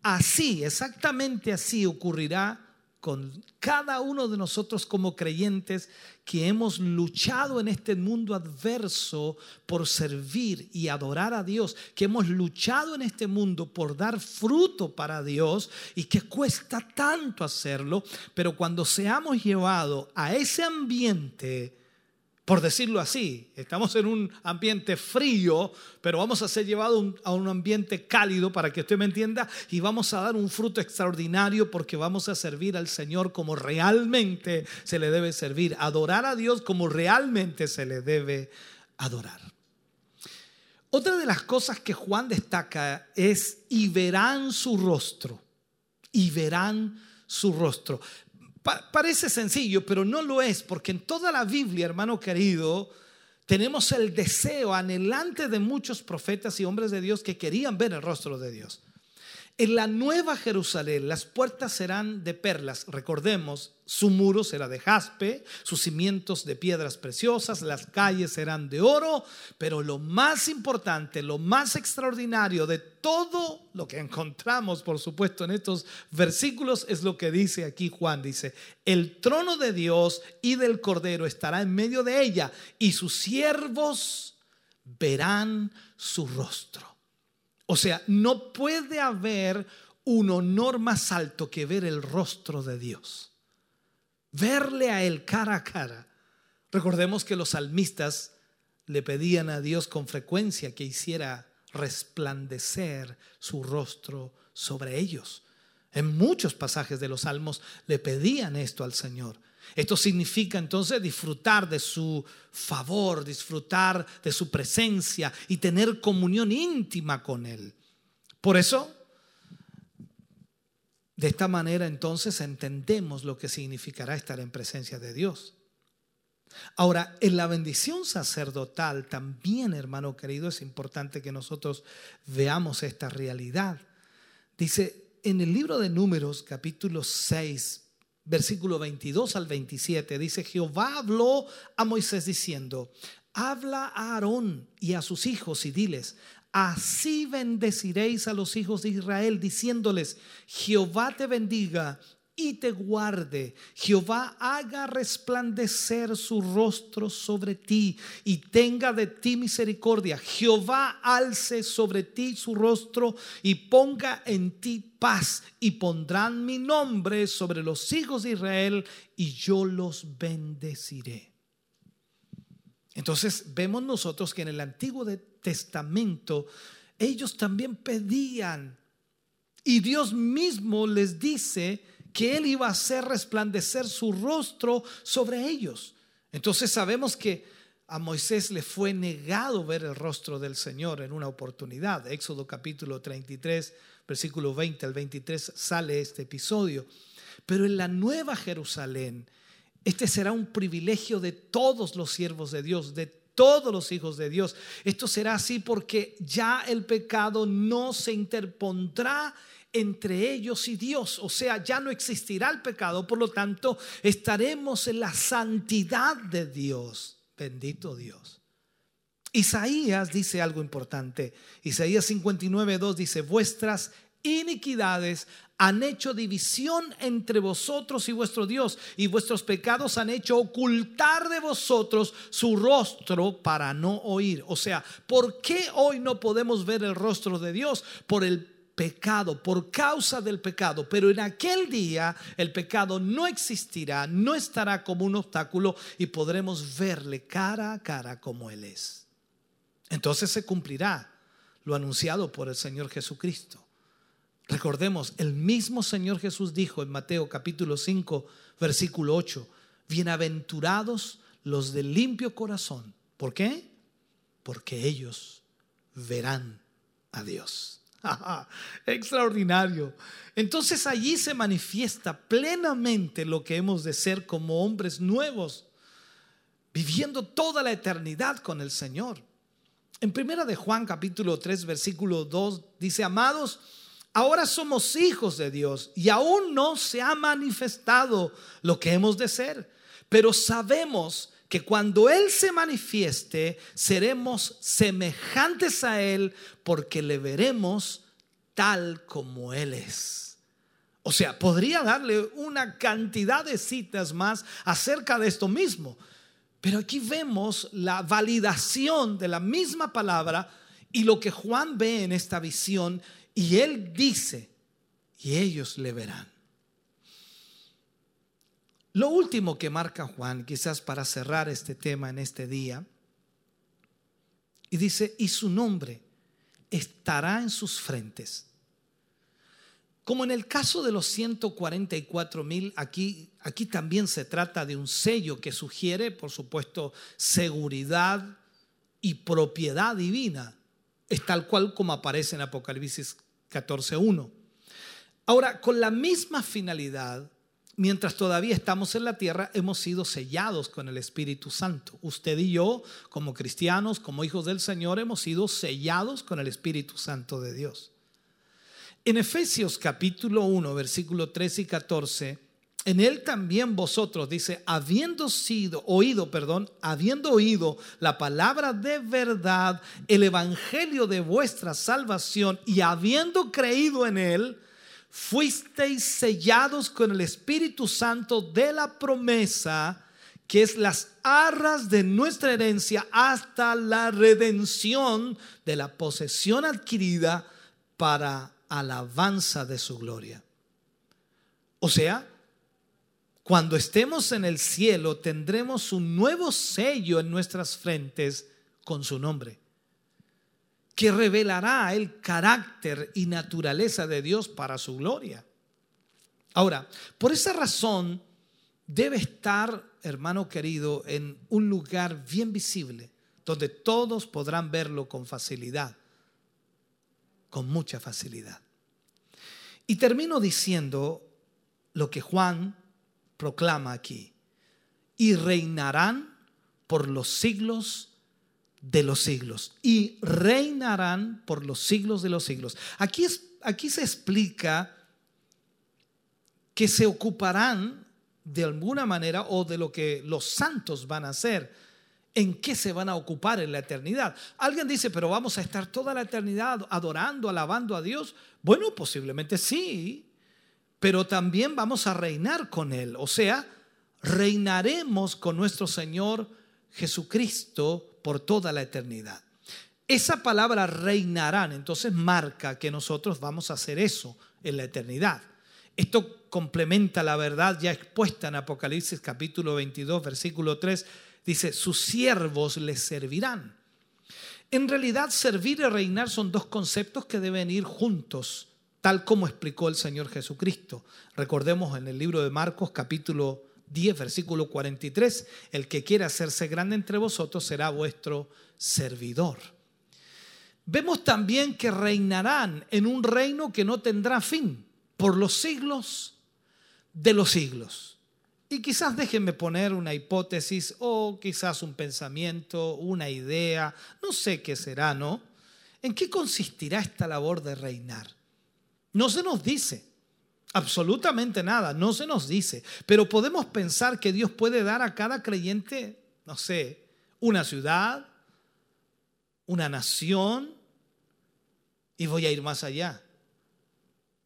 Así, exactamente así ocurrirá con cada uno de nosotros como creyentes que hemos luchado en este mundo adverso por servir y adorar a Dios, que hemos luchado en este mundo por dar fruto para Dios y que cuesta tanto hacerlo, pero cuando seamos llevados a ese ambiente, por decirlo así. Estamos en un ambiente frío, pero vamos a ser llevados a un ambiente cálido para que usted me entienda y vamos a dar un fruto extraordinario porque vamos a servir al Señor como realmente se le debe servir, adorar a Dios como realmente se le debe adorar. Otra de las cosas que Juan destaca es y verán su rostro. y verán su rostro. Pa- parece sencillo, pero no lo es, porque en toda la Biblia, hermano querido, tenemos el deseo anhelante de muchos profetas y hombres de Dios que querían ver el rostro de Dios. En la nueva Jerusalén las puertas serán de perlas. Recordemos, su muro será de jaspe, sus cimientos de piedras preciosas, las calles serán de oro, pero lo más importante, lo más extraordinario de todo lo que encontramos, por supuesto, en estos versículos es lo que dice aquí Juan. Dice, el trono de Dios y del Cordero estará en medio de ella y sus siervos verán su rostro. O sea, no puede haber un honor más alto que ver el rostro de Dios. Verle a Él cara a cara. Recordemos que los salmistas le pedían a Dios con frecuencia que hiciera resplandecer su rostro sobre ellos. En muchos pasajes de los salmos le pedían esto al Señor. Esto significa entonces disfrutar de su favor, disfrutar de su presencia y tener comunión íntima con Él. Por eso, de esta manera entonces entendemos lo que significará estar en presencia de Dios. Ahora, en la bendición sacerdotal también, hermano querido, es importante que nosotros veamos esta realidad. Dice en el libro de Números, capítulo 6, versículo 22 al 27, dice, Jehová habló a Moisés diciendo, habla a Aarón y a sus hijos y diles, así bendeciréis a los hijos de Israel, diciéndoles, Jehová te bendiga y te guarde. Jehová haga resplandecer su rostro sobre ti y tenga de ti misericordia. Jehová alce sobre ti su rostro y ponga en ti paz y pondrán mi nombre sobre los hijos de Israel y yo los bendeciré. Entonces vemos nosotros que en el Antiguo Testamento ellos también pedían y Dios mismo les dice que Él iba a hacer resplandecer su rostro sobre ellos. Entonces sabemos que a Moisés le fue negado ver el rostro del Señor en una oportunidad. Éxodo capítulo 33, versículo 20 al 23 sale este episodio. Pero en la nueva Jerusalén, este será un privilegio de todos los siervos de Dios, de todos los hijos de Dios. Esto será así porque ya el pecado no se interpondrá entre ellos y Dios. O sea, ya no existirá el pecado, por lo tanto, estaremos en la santidad de Dios. Bendito Dios. Isaías dice algo importante. Isaías 59, 2 dice, vuestras iniquidades han hecho división entre vosotros y vuestro Dios, y vuestros pecados han hecho ocultar de vosotros su rostro para no oír. O sea, ¿por qué hoy no podemos ver el rostro de Dios? Por el pecado, por causa del pecado. Pero en aquel día el pecado no existirá, no estará como un obstáculo y podremos verle cara a cara como Él es. Entonces se cumplirá lo anunciado por el Señor Jesucristo. Recordemos, el mismo Señor Jesús dijo en Mateo capítulo 5, versículo 8, bienaventurados los de limpio corazón. ¿Por qué? Porque ellos verán a Dios. Extraordinario. Entonces allí se manifiesta plenamente lo que hemos de ser como hombres nuevos, viviendo toda la eternidad con el Señor. En primera de Juan capítulo 3 versículo 2 dice, amados, ahora somos hijos de Dios y aún no se ha manifestado lo que hemos de ser, pero sabemos que cuando Él se manifieste, seremos semejantes a Él porque le veremos tal como Él es. O sea, podría darle una cantidad de citas más acerca de esto mismo. Pero aquí vemos la validación de la misma palabra y lo que Juan ve en esta visión y él dice, y ellos le verán. Lo último que marca Juan, quizás para cerrar este tema en este día, y dice, y su nombre estará en sus frentes. Como en el caso de los 144 mil, aquí, aquí también se trata de un sello que sugiere, por supuesto, seguridad y propiedad divina. Es tal cual como aparece en Apocalipsis 14.1. Ahora, con la misma finalidad, mientras todavía estamos en la tierra, hemos sido sellados con el Espíritu Santo. Usted y yo, como cristianos, como hijos del Señor, hemos sido sellados con el Espíritu Santo de Dios. En Efesios capítulo 1, versículo 13 y 14, en él también vosotros, dice, habiendo sido, oído, perdón, habiendo oído la palabra de verdad, el evangelio de vuestra salvación y habiendo creído en él, fuisteis sellados con el Espíritu Santo de la promesa, que es las arras de nuestra herencia hasta la redención de la posesión adquirida para alabanza de su gloria. O sea, cuando estemos en el cielo tendremos un nuevo sello en nuestras frentes con su nombre, que revelará el carácter y naturaleza de Dios para su gloria. Ahora, por esa razón debe estar, hermano querido, en un lugar bien visible, donde todos podrán verlo con facilidad, con mucha facilidad. Y termino diciendo lo que Juan proclama aquí. Y reinarán por los siglos de los siglos. Y reinarán por los siglos de los siglos. Aquí, es, aquí se explica que se ocuparán de alguna manera o de lo que los santos van a hacer. ¿En qué se van a ocupar en la eternidad? Alguien dice, pero vamos a estar toda la eternidad adorando, alabando a Dios. Bueno, posiblemente sí, pero también vamos a reinar con Él. O sea, reinaremos con nuestro Señor Jesucristo por toda la eternidad. Esa palabra reinarán entonces marca que nosotros vamos a hacer eso en la eternidad. Esto complementa la verdad ya expuesta en Apocalipsis capítulo 22, versículo 3. Dice, sus siervos les servirán. En realidad, servir y reinar son dos conceptos que deben ir juntos tal como explicó el Señor Jesucristo. Recordemos en el libro de Marcos capítulo 10, versículo 43, el que quiera hacerse grande entre vosotros será vuestro servidor. Vemos también que reinarán en un reino que no tendrá fin por los siglos de los siglos. Y quizás déjenme poner una hipótesis o quizás un pensamiento, una idea, no sé qué será, ¿no? ¿En qué consistirá esta labor de reinar? No se nos dice absolutamente nada, no se nos dice, pero podemos pensar que Dios puede dar a cada creyente, no sé, una ciudad, una nación, y voy a ir más allá,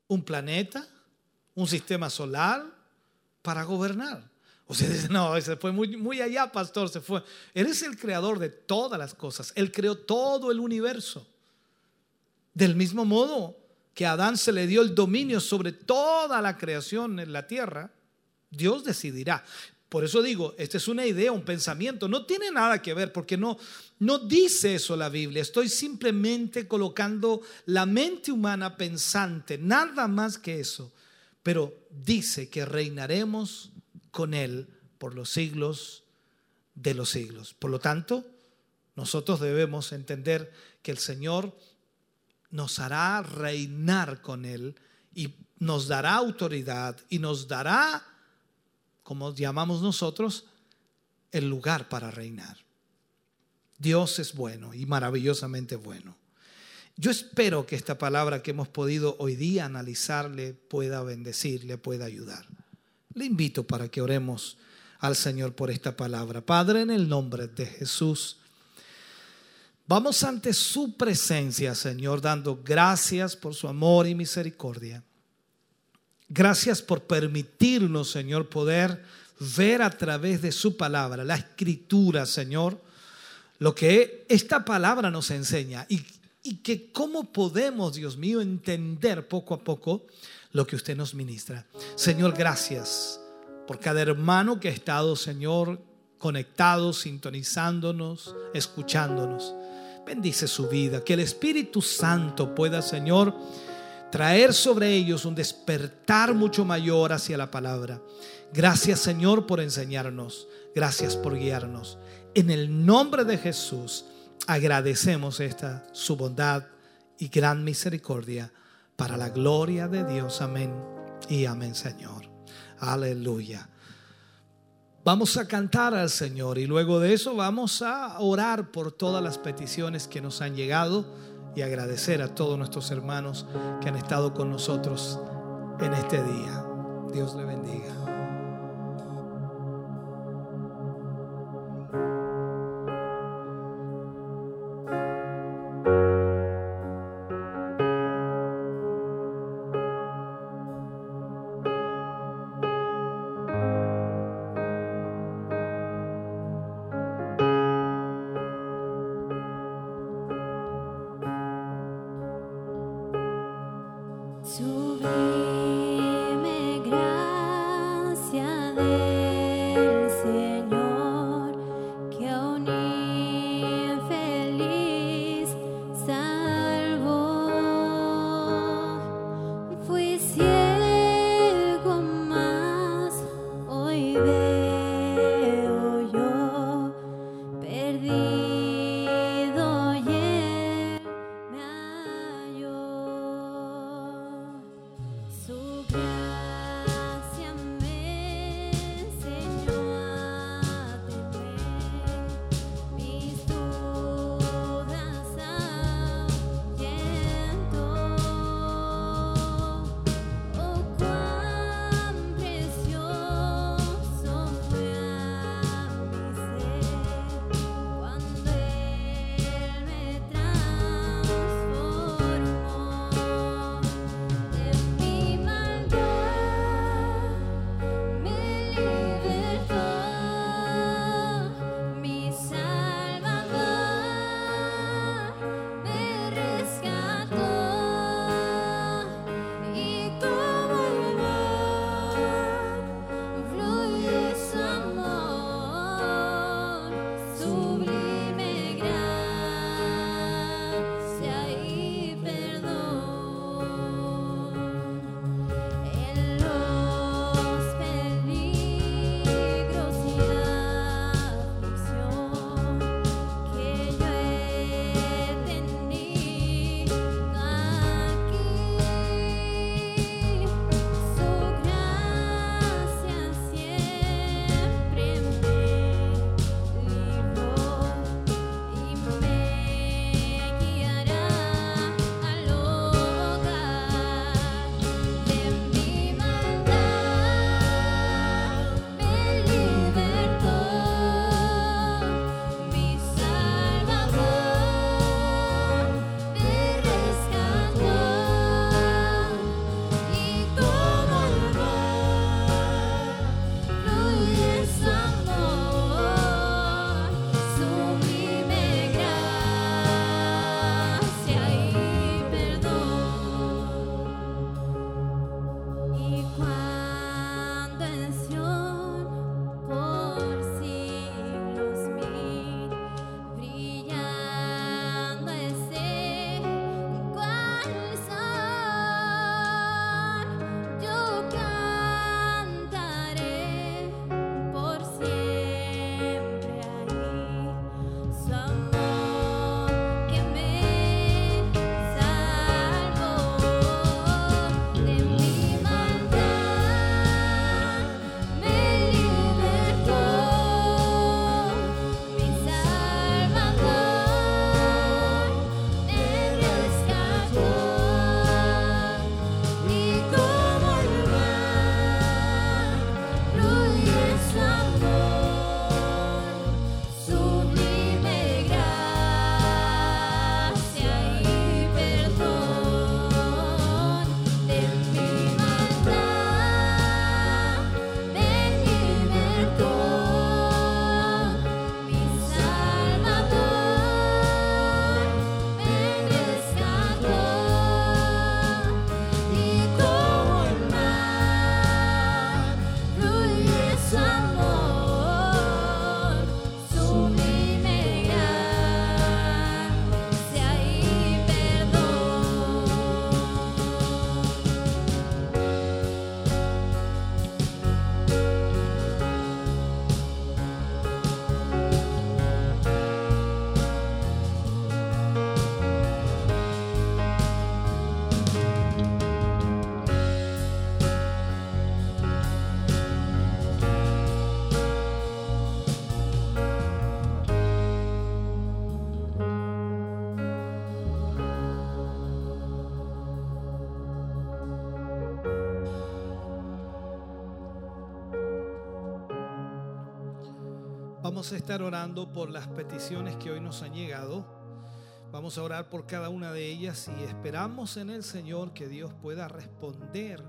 un planeta, un sistema solar para gobernar. O sea, no, se fue muy, muy allá, pastor, se fue. Él es el creador de todas las cosas. Él creó todo el universo. Del mismo modo, que a Adán se le dio el dominio sobre toda la creación en la tierra, Dios decidirá. Por eso digo, esta es una idea, un pensamiento, no tiene nada que ver porque no no dice eso la Biblia. Estoy simplemente colocando la mente humana pensante, nada más que eso. Pero dice que reinaremos con él por los siglos de los siglos. Por lo tanto, nosotros debemos entender que el Señor nos hará reinar con Él y nos dará autoridad y nos dará, como llamamos nosotros, el lugar para reinar. Dios es bueno y maravillosamente bueno. Yo espero que esta palabra que hemos podido hoy día analizarle pueda bendecir, le pueda ayudar. Le invito para que oremos al Señor por esta palabra. Padre, en el nombre de Jesús. Vamos ante su presencia, Señor, dando gracias por su amor y misericordia. Gracias por permitirnos, Señor, poder ver a través de su palabra, la escritura, Señor, lo que esta palabra nos enseña y, que cómo podemos, Dios mío, entender poco a poco lo que usted nos ministra. Señor, gracias por cada hermano que ha estado, Señor, conectado, sintonizándonos, escuchándonos. Bendice su vida. Que el Espíritu Santo pueda, Señor, traer sobre ellos un despertar mucho mayor hacia la palabra. Gracias, Señor, por enseñarnos. Gracias por guiarnos. En el nombre de Jesús, agradecemos esta su bondad y gran misericordia para la gloria de Dios. Amén y amén, Señor. Aleluya. Vamos a cantar al Señor y luego de eso vamos a orar por todas las peticiones que nos han llegado y agradecer a todos nuestros hermanos que han estado con nosotros en este día. Dios le bendiga. A estar orando por las peticiones que hoy nos han llegado. Vamos a orar por cada una de ellas y esperamos en el Señor que Dios pueda responder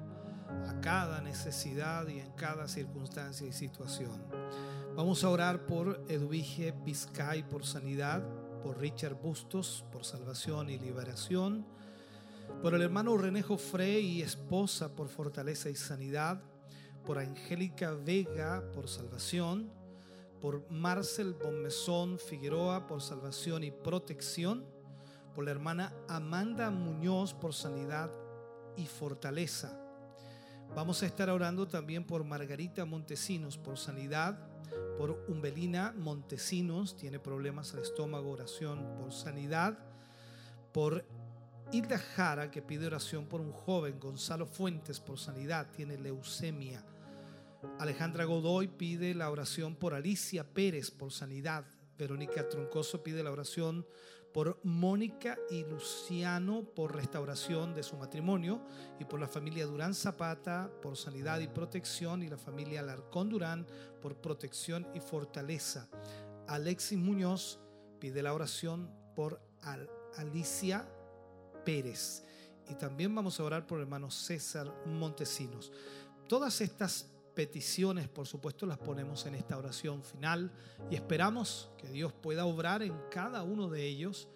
a cada necesidad y en cada circunstancia y situación. Vamos a orar por Edwige Vizcay por sanidad, por Richard Bustos por salvación y liberación, por el hermano Renejo Frey y esposa por fortaleza y sanidad, por Angélica Vega por salvación, por Marcel Bomezón Figueroa por salvación y protección, por la hermana Amanda Muñoz por sanidad y fortaleza. Vamos a estar orando también por Margarita Montesinos por sanidad, por Umbelina Montesinos, tiene problemas al estómago, oración por sanidad, por Hilda Jara, que pide oración por un joven, Gonzalo Fuentes por sanidad, tiene leucemia. Alejandra Godoy pide la oración por Alicia Pérez por sanidad. Verónica Troncoso pide la oración por Mónica y Luciano por restauración de su matrimonio y por la familia Durán Zapata por sanidad y protección y la familia Alarcón Durán por protección y fortaleza. Alexis Muñoz pide la oración por Al- Alicia Pérez y también vamos a orar por hermano César Montesinos. Todas estas peticiones, por supuesto, las ponemos en esta oración final y esperamos que Dios pueda obrar en cada uno de ellos,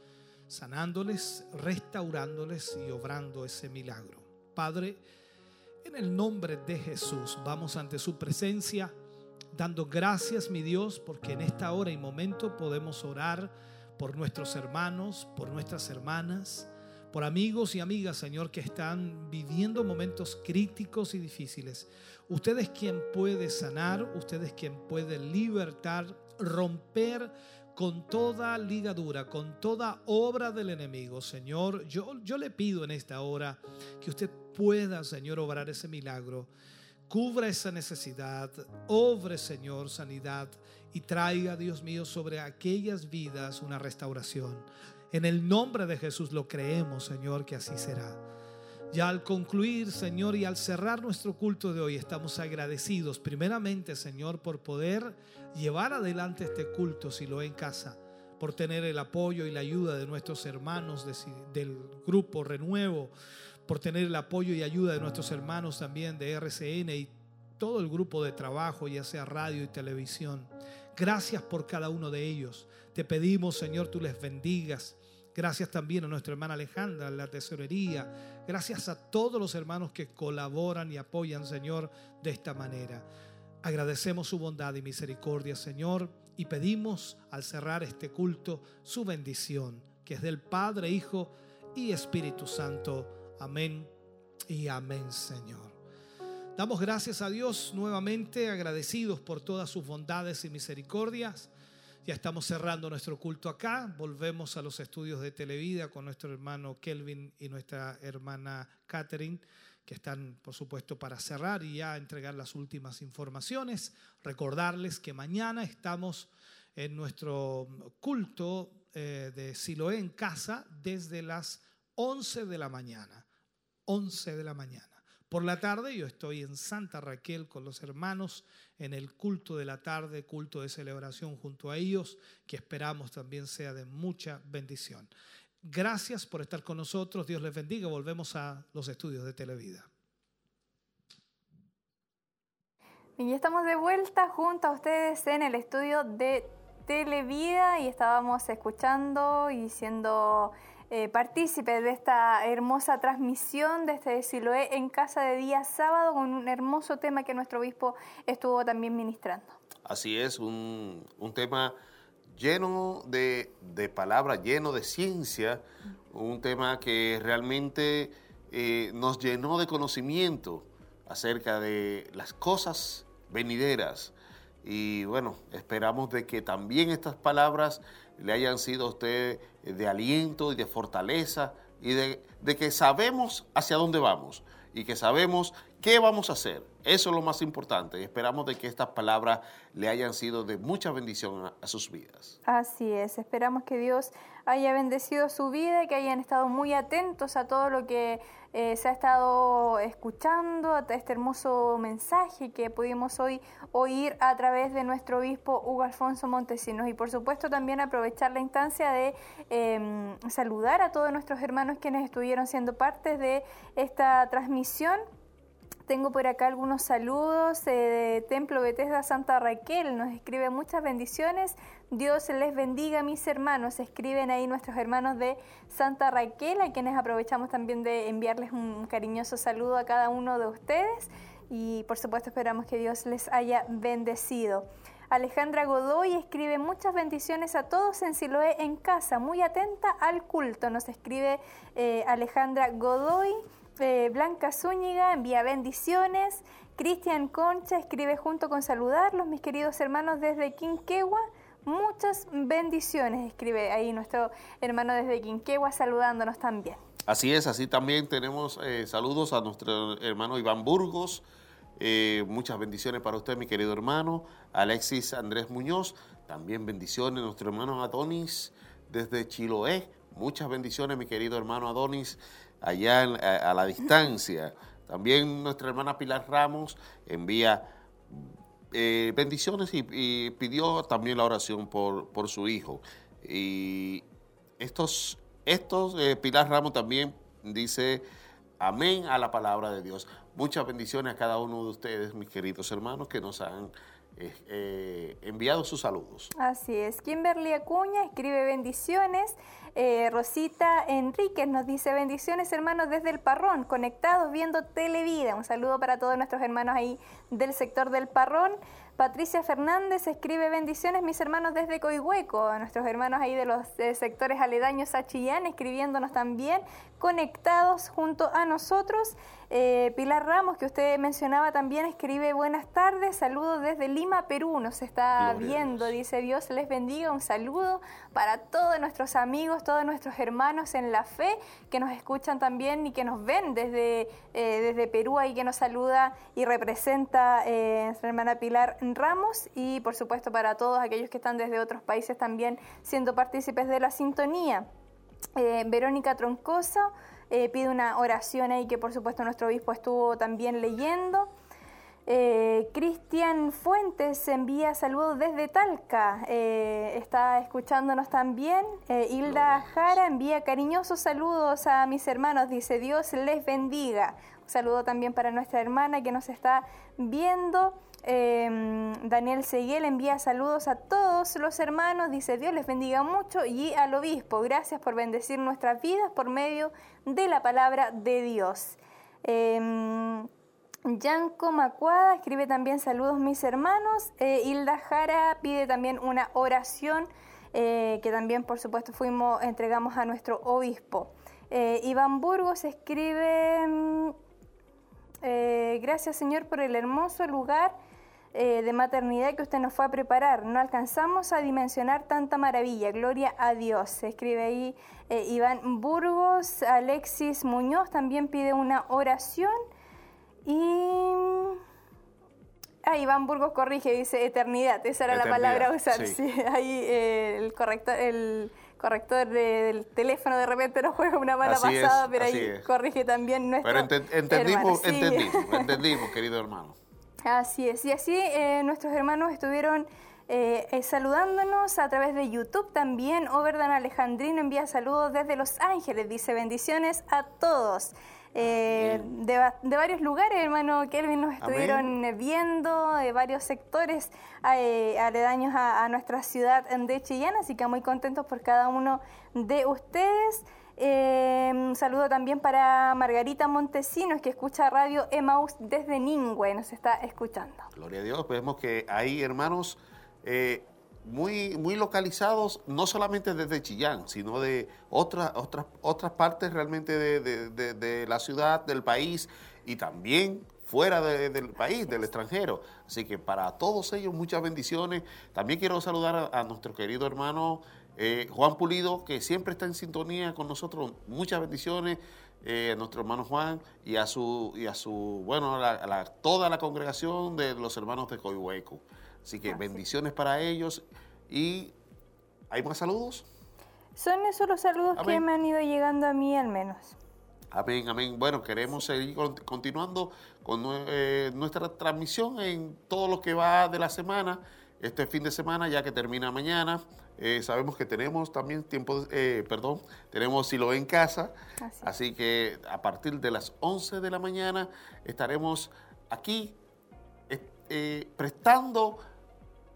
sanándoles, restaurándoles y obrando ese milagro. Padre, en el nombre de Jesús, vamos ante su presencia, dando gracias, mi Dios, porque en esta hora y momento podemos orar por nuestros hermanos, por nuestras hermanas, por amigos y amigas, Señor, que están viviendo momentos críticos y difíciles. Usted es quien puede sanar, usted es quien puede libertar, romper con toda ligadura, con toda obra del enemigo. Señor, yo, yo le pido en esta hora que usted pueda, Señor, obrar ese milagro. Cubra esa necesidad, obre, Señor, sanidad y traiga, Dios mío, sobre aquellas vidas una restauración. En el nombre de Jesús lo creemos, Señor, que así será. Ya al concluir, Señor, y al cerrar nuestro culto de hoy, estamos agradecidos primeramente, Señor, por poder llevar adelante este culto, si lo en casa, por tener el apoyo y la ayuda de nuestros hermanos de- del grupo Renuevo, por tener el apoyo y ayuda de nuestros hermanos también de RCN y todo el grupo de trabajo, ya sea radio y televisión. Gracias por cada uno de ellos. Te pedimos, Señor, tú les bendigas. Gracias también a nuestra hermana Alejandra, la tesorería. Gracias a todos los hermanos que colaboran y apoyan, Señor, de esta manera. Agradecemos su bondad y misericordia, Señor, y pedimos al cerrar este culto su bendición, que es del Padre, Hijo y Espíritu Santo. Amén y amén, Señor. Damos gracias a Dios nuevamente, agradecidos por todas sus bondades y misericordias. Ya estamos cerrando nuestro culto acá. Volvemos a los estudios de Televida con nuestro hermano Kelvin y nuestra hermana Catherine, que están, por supuesto, para cerrar y ya entregar las últimas informaciones. Recordarles que mañana estamos en nuestro culto eh, de Siloé en casa desde las 11 de la mañana. 11 de la mañana. Por la tarde yo estoy en Santa Raquel con los hermanos en el culto de la tarde, culto de celebración junto a ellos, que esperamos también sea de mucha bendición. Gracias por estar con nosotros, Dios les bendiga, volvemos a los estudios de Televida.
Y ya estamos de vuelta junto a ustedes en el estudio de Televida y estábamos escuchando y siendo eh, partícipes de esta hermosa transmisión de este Siloé en casa de día sábado con un hermoso tema que nuestro obispo estuvo también ministrando.
Así es, un, un tema lleno de, de palabras, lleno de ciencia, un tema que realmente eh, nos llenó de conocimiento acerca de las cosas venideras. Y bueno, esperamos de que también estas palabras le hayan sido a usted de aliento y de fortaleza y de, de que sabemos hacia dónde vamos y que sabemos qué vamos a hacer Eso es lo más importante. Esperamos de que estas palabras le hayan sido de mucha bendición a, sus vidas.
Así es, esperamos que Dios haya bendecido su vida, que hayan estado muy atentos a todo lo que eh, se ha estado escuchando, a este hermoso mensaje que pudimos hoy oír a través de nuestro obispo Hugo Alfonso Montesinos. Y por supuesto también aprovechar la instancia de eh, saludar a todos nuestros hermanos quienes estuvieron siendo parte de esta transmisión. Tengo por acá algunos saludos eh, de Templo Bethesda Santa Raquel. Nos escribe muchas bendiciones. Dios les bendiga, mis hermanos. Escriben ahí nuestros hermanos de Santa Raquel, a quienes aprovechamos también de enviarles un cariñoso saludo a cada uno de ustedes. Y por supuesto esperamos que Dios les haya bendecido. Alejandra Godoy escribe muchas bendiciones a todos en Siloé en casa, muy atenta al culto. Nos escribe eh, Alejandra Godoy. Blanca Zúñiga envía bendiciones. Cristian Concha escribe junto con saludarlos, mis queridos hermanos desde Quinquegua. Muchas bendiciones, escribe ahí nuestro hermano desde Quinquegua saludándonos también.
Así es, así también tenemos eh, saludos a nuestro hermano Iván Burgos. Eh, muchas bendiciones para usted, mi querido hermano. Alexis Andrés Muñoz, también bendiciones. Nuestro hermano Adonis desde Chiloé. Muchas bendiciones, mi querido hermano Adonis, allá a, la distancia. También nuestra hermana Pilar Ramos envía eh, bendiciones y, y pidió también la oración por, por su hijo. Y estos, estos eh, Pilar Ramos también dice amén a la palabra de Dios. Muchas bendiciones a cada uno de ustedes, mis queridos hermanos, que nos han eh, enviado sus saludos.
Así es. Kimberly Acuña escribe bendiciones. Eh, Rosita Enríquez nos dice bendiciones hermanos desde el Parrón, conectados viendo Televida. Un saludo para todos nuestros hermanos ahí del sector del Parrón. Patricia Fernández escribe bendiciones mis hermanos desde Coihueco, nuestros hermanos ahí de los eh, sectores aledaños a Chillán, escribiéndonos también, conectados junto a nosotros. Eh, Pilar Ramos, que usted mencionaba también, escribe buenas tardes, saludos desde Lima, Perú, nos está
Gloria
viendo, dice Dios les bendiga, un saludo para todos nuestros amigos, todos nuestros hermanos en la fe que nos escuchan también y que nos ven desde, eh, desde Perú, ahí que nos saluda y representa eh, nuestra hermana Pilar Ramos y por supuesto para todos aquellos que están desde otros países también siendo partícipes de la sintonía. Eh, Verónica Troncoso eh, pide una oración ahí que por supuesto nuestro obispo estuvo también leyendo. Eh, Cristian Fuentes envía saludos desde Talca, eh, está escuchándonos también. Eh, Hilda. Jara envía cariñosos saludos a mis hermanos, dice Dios les bendiga. Un saludo también para nuestra hermana que nos está viendo. Eh, Daniel Seguiel envía saludos a todos los hermanos, dice Dios les bendiga mucho y al obispo, gracias por bendecir nuestras vidas por medio de la palabra de Dios. Eh, Yanko Macuada escribe también saludos mis hermanos. Eh, Hilda Jara pide también una oración eh, que también por supuesto fuimos, entregamos a nuestro obispo. Eh, Iván Burgos escribe, mm, gracias Señor por el hermoso lugar eh, de maternidad que usted nos fue a preparar. No alcanzamos a dimensionar tanta maravilla. Gloria a Dios. Se escribe ahí eh, Iván Burgos. Alexis Muñoz también pide una oración. Y. Ah, Iván Burgos corrige, dice eternidad. Esa era la palabra a usar.
sí.
sí. ahí eh, el corrector, el corrector de- del teléfono de repente nos juega una mala
Así es,
pasada, pero ahí
es.
corrige también nuestro.
Pero enten- entendimos,
hermano. Sí.
entendimos, entendimos, querido hermano.
Así es, y así eh, nuestros hermanos estuvieron eh, eh, saludándonos a través de YouTube también. Overdan Alejandrino envía saludos desde Los Ángeles, dice bendiciones a todos. Eh, de, de varios lugares, hermano Kelvin, nos estuvieron eh, viendo, de varios sectores eh, aledaños a, a nuestra ciudad de Chillán, así que muy contentos por cada uno de ustedes. Un saludo también para Margarita Montesinos, que escucha Radio Emaús desde Ningüe, nos está escuchando.
Gloria a Dios. Vemos que hay hermanos eh, muy, muy localizados, no solamente desde Chillán, sino de otras, otras, otras partes realmente de, de- la ciudad, del país y también fuera de- del país, del extranjero. Así que para todos ellos muchas bendiciones. También quiero saludar a, a nuestro querido hermano eh, Juan Pulido, que siempre está en sintonía con nosotros. Muchas bendiciones. eh, a nuestro hermano Juan y a su, y a su bueno, a la- a la- toda la congregación de los hermanos de Coihueco. Así que bendiciones para ellos. Y ¿hay más saludos?
Son esos los saludos que me han ido llegando a mí al menos.
Amén, amén. Bueno, queremos seguir con- continuando con eh, nuestra transmisión en todo lo que va de la semana, este fin de semana, ya que termina mañana. Eh, sabemos que tenemos también tiempo, eh, perdón, tenemos Silo en casa,
Así
que a partir de las 11 de la mañana estaremos aquí eh, prestando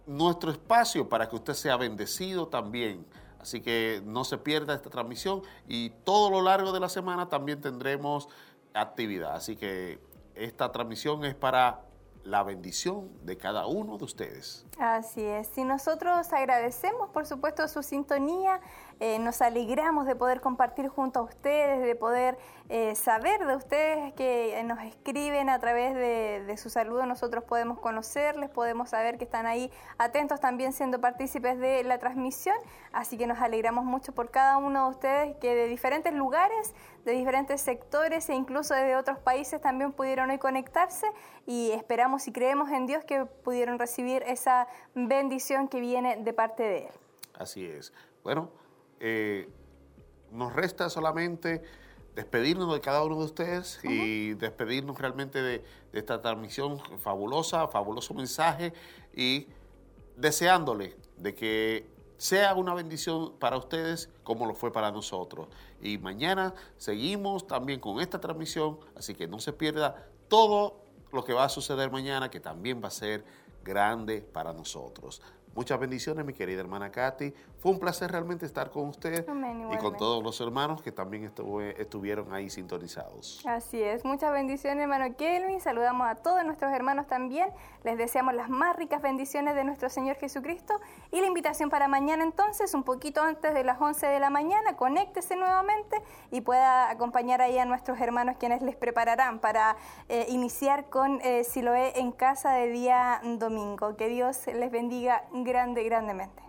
nuestro espacio para que usted sea bendecido también. Así que no se pierda esta transmisión y todo lo largo de la semana también tendremos actividad. Así que esta transmisión es para la bendición de cada uno de ustedes.
Así es. Y nosotros agradecemos, por supuesto, su sintonía. Eh, nos alegramos de poder compartir junto a ustedes, de poder eh, saber de ustedes que nos escriben a través de, de su saludo. Nosotros podemos conocerles, podemos saber que están ahí atentos también siendo partícipes de la transmisión. Así que nos alegramos mucho por cada uno de ustedes que de diferentes lugares, de diferentes sectores e incluso de otros países también pudieron hoy conectarse y esperamos y creemos en Dios que pudieron recibir esa bendición que viene de parte de Él.
Así es. Bueno, eh, nos resta solamente despedirnos de cada uno de ustedes y despedirnos realmente de, de esta transmisión fabulosa, fabuloso mensaje y deseándole de que sea una bendición para ustedes como lo fue para nosotros. Y mañana seguimos también con esta transmisión, así que no se pierda todo lo que va a suceder mañana, que también va a ser grande para nosotros. Muchas bendiciones, mi querida hermana Katy. Fue un placer realmente estar con usted
Amén,
y con todos los hermanos que también estuve- estuvieron ahí sintonizados.
Así es, muchas bendiciones hermano Kelvin, saludamos a todos nuestros hermanos también, les deseamos las más ricas bendiciones de nuestro Señor Jesucristo y la invitación para mañana entonces, un poquito antes de las 11 de la mañana, conéctese nuevamente y pueda acompañar ahí a nuestros hermanos quienes les prepararán para eh, iniciar con eh, Siloé en casa de día domingo. Que Dios les bendiga grande, grandemente.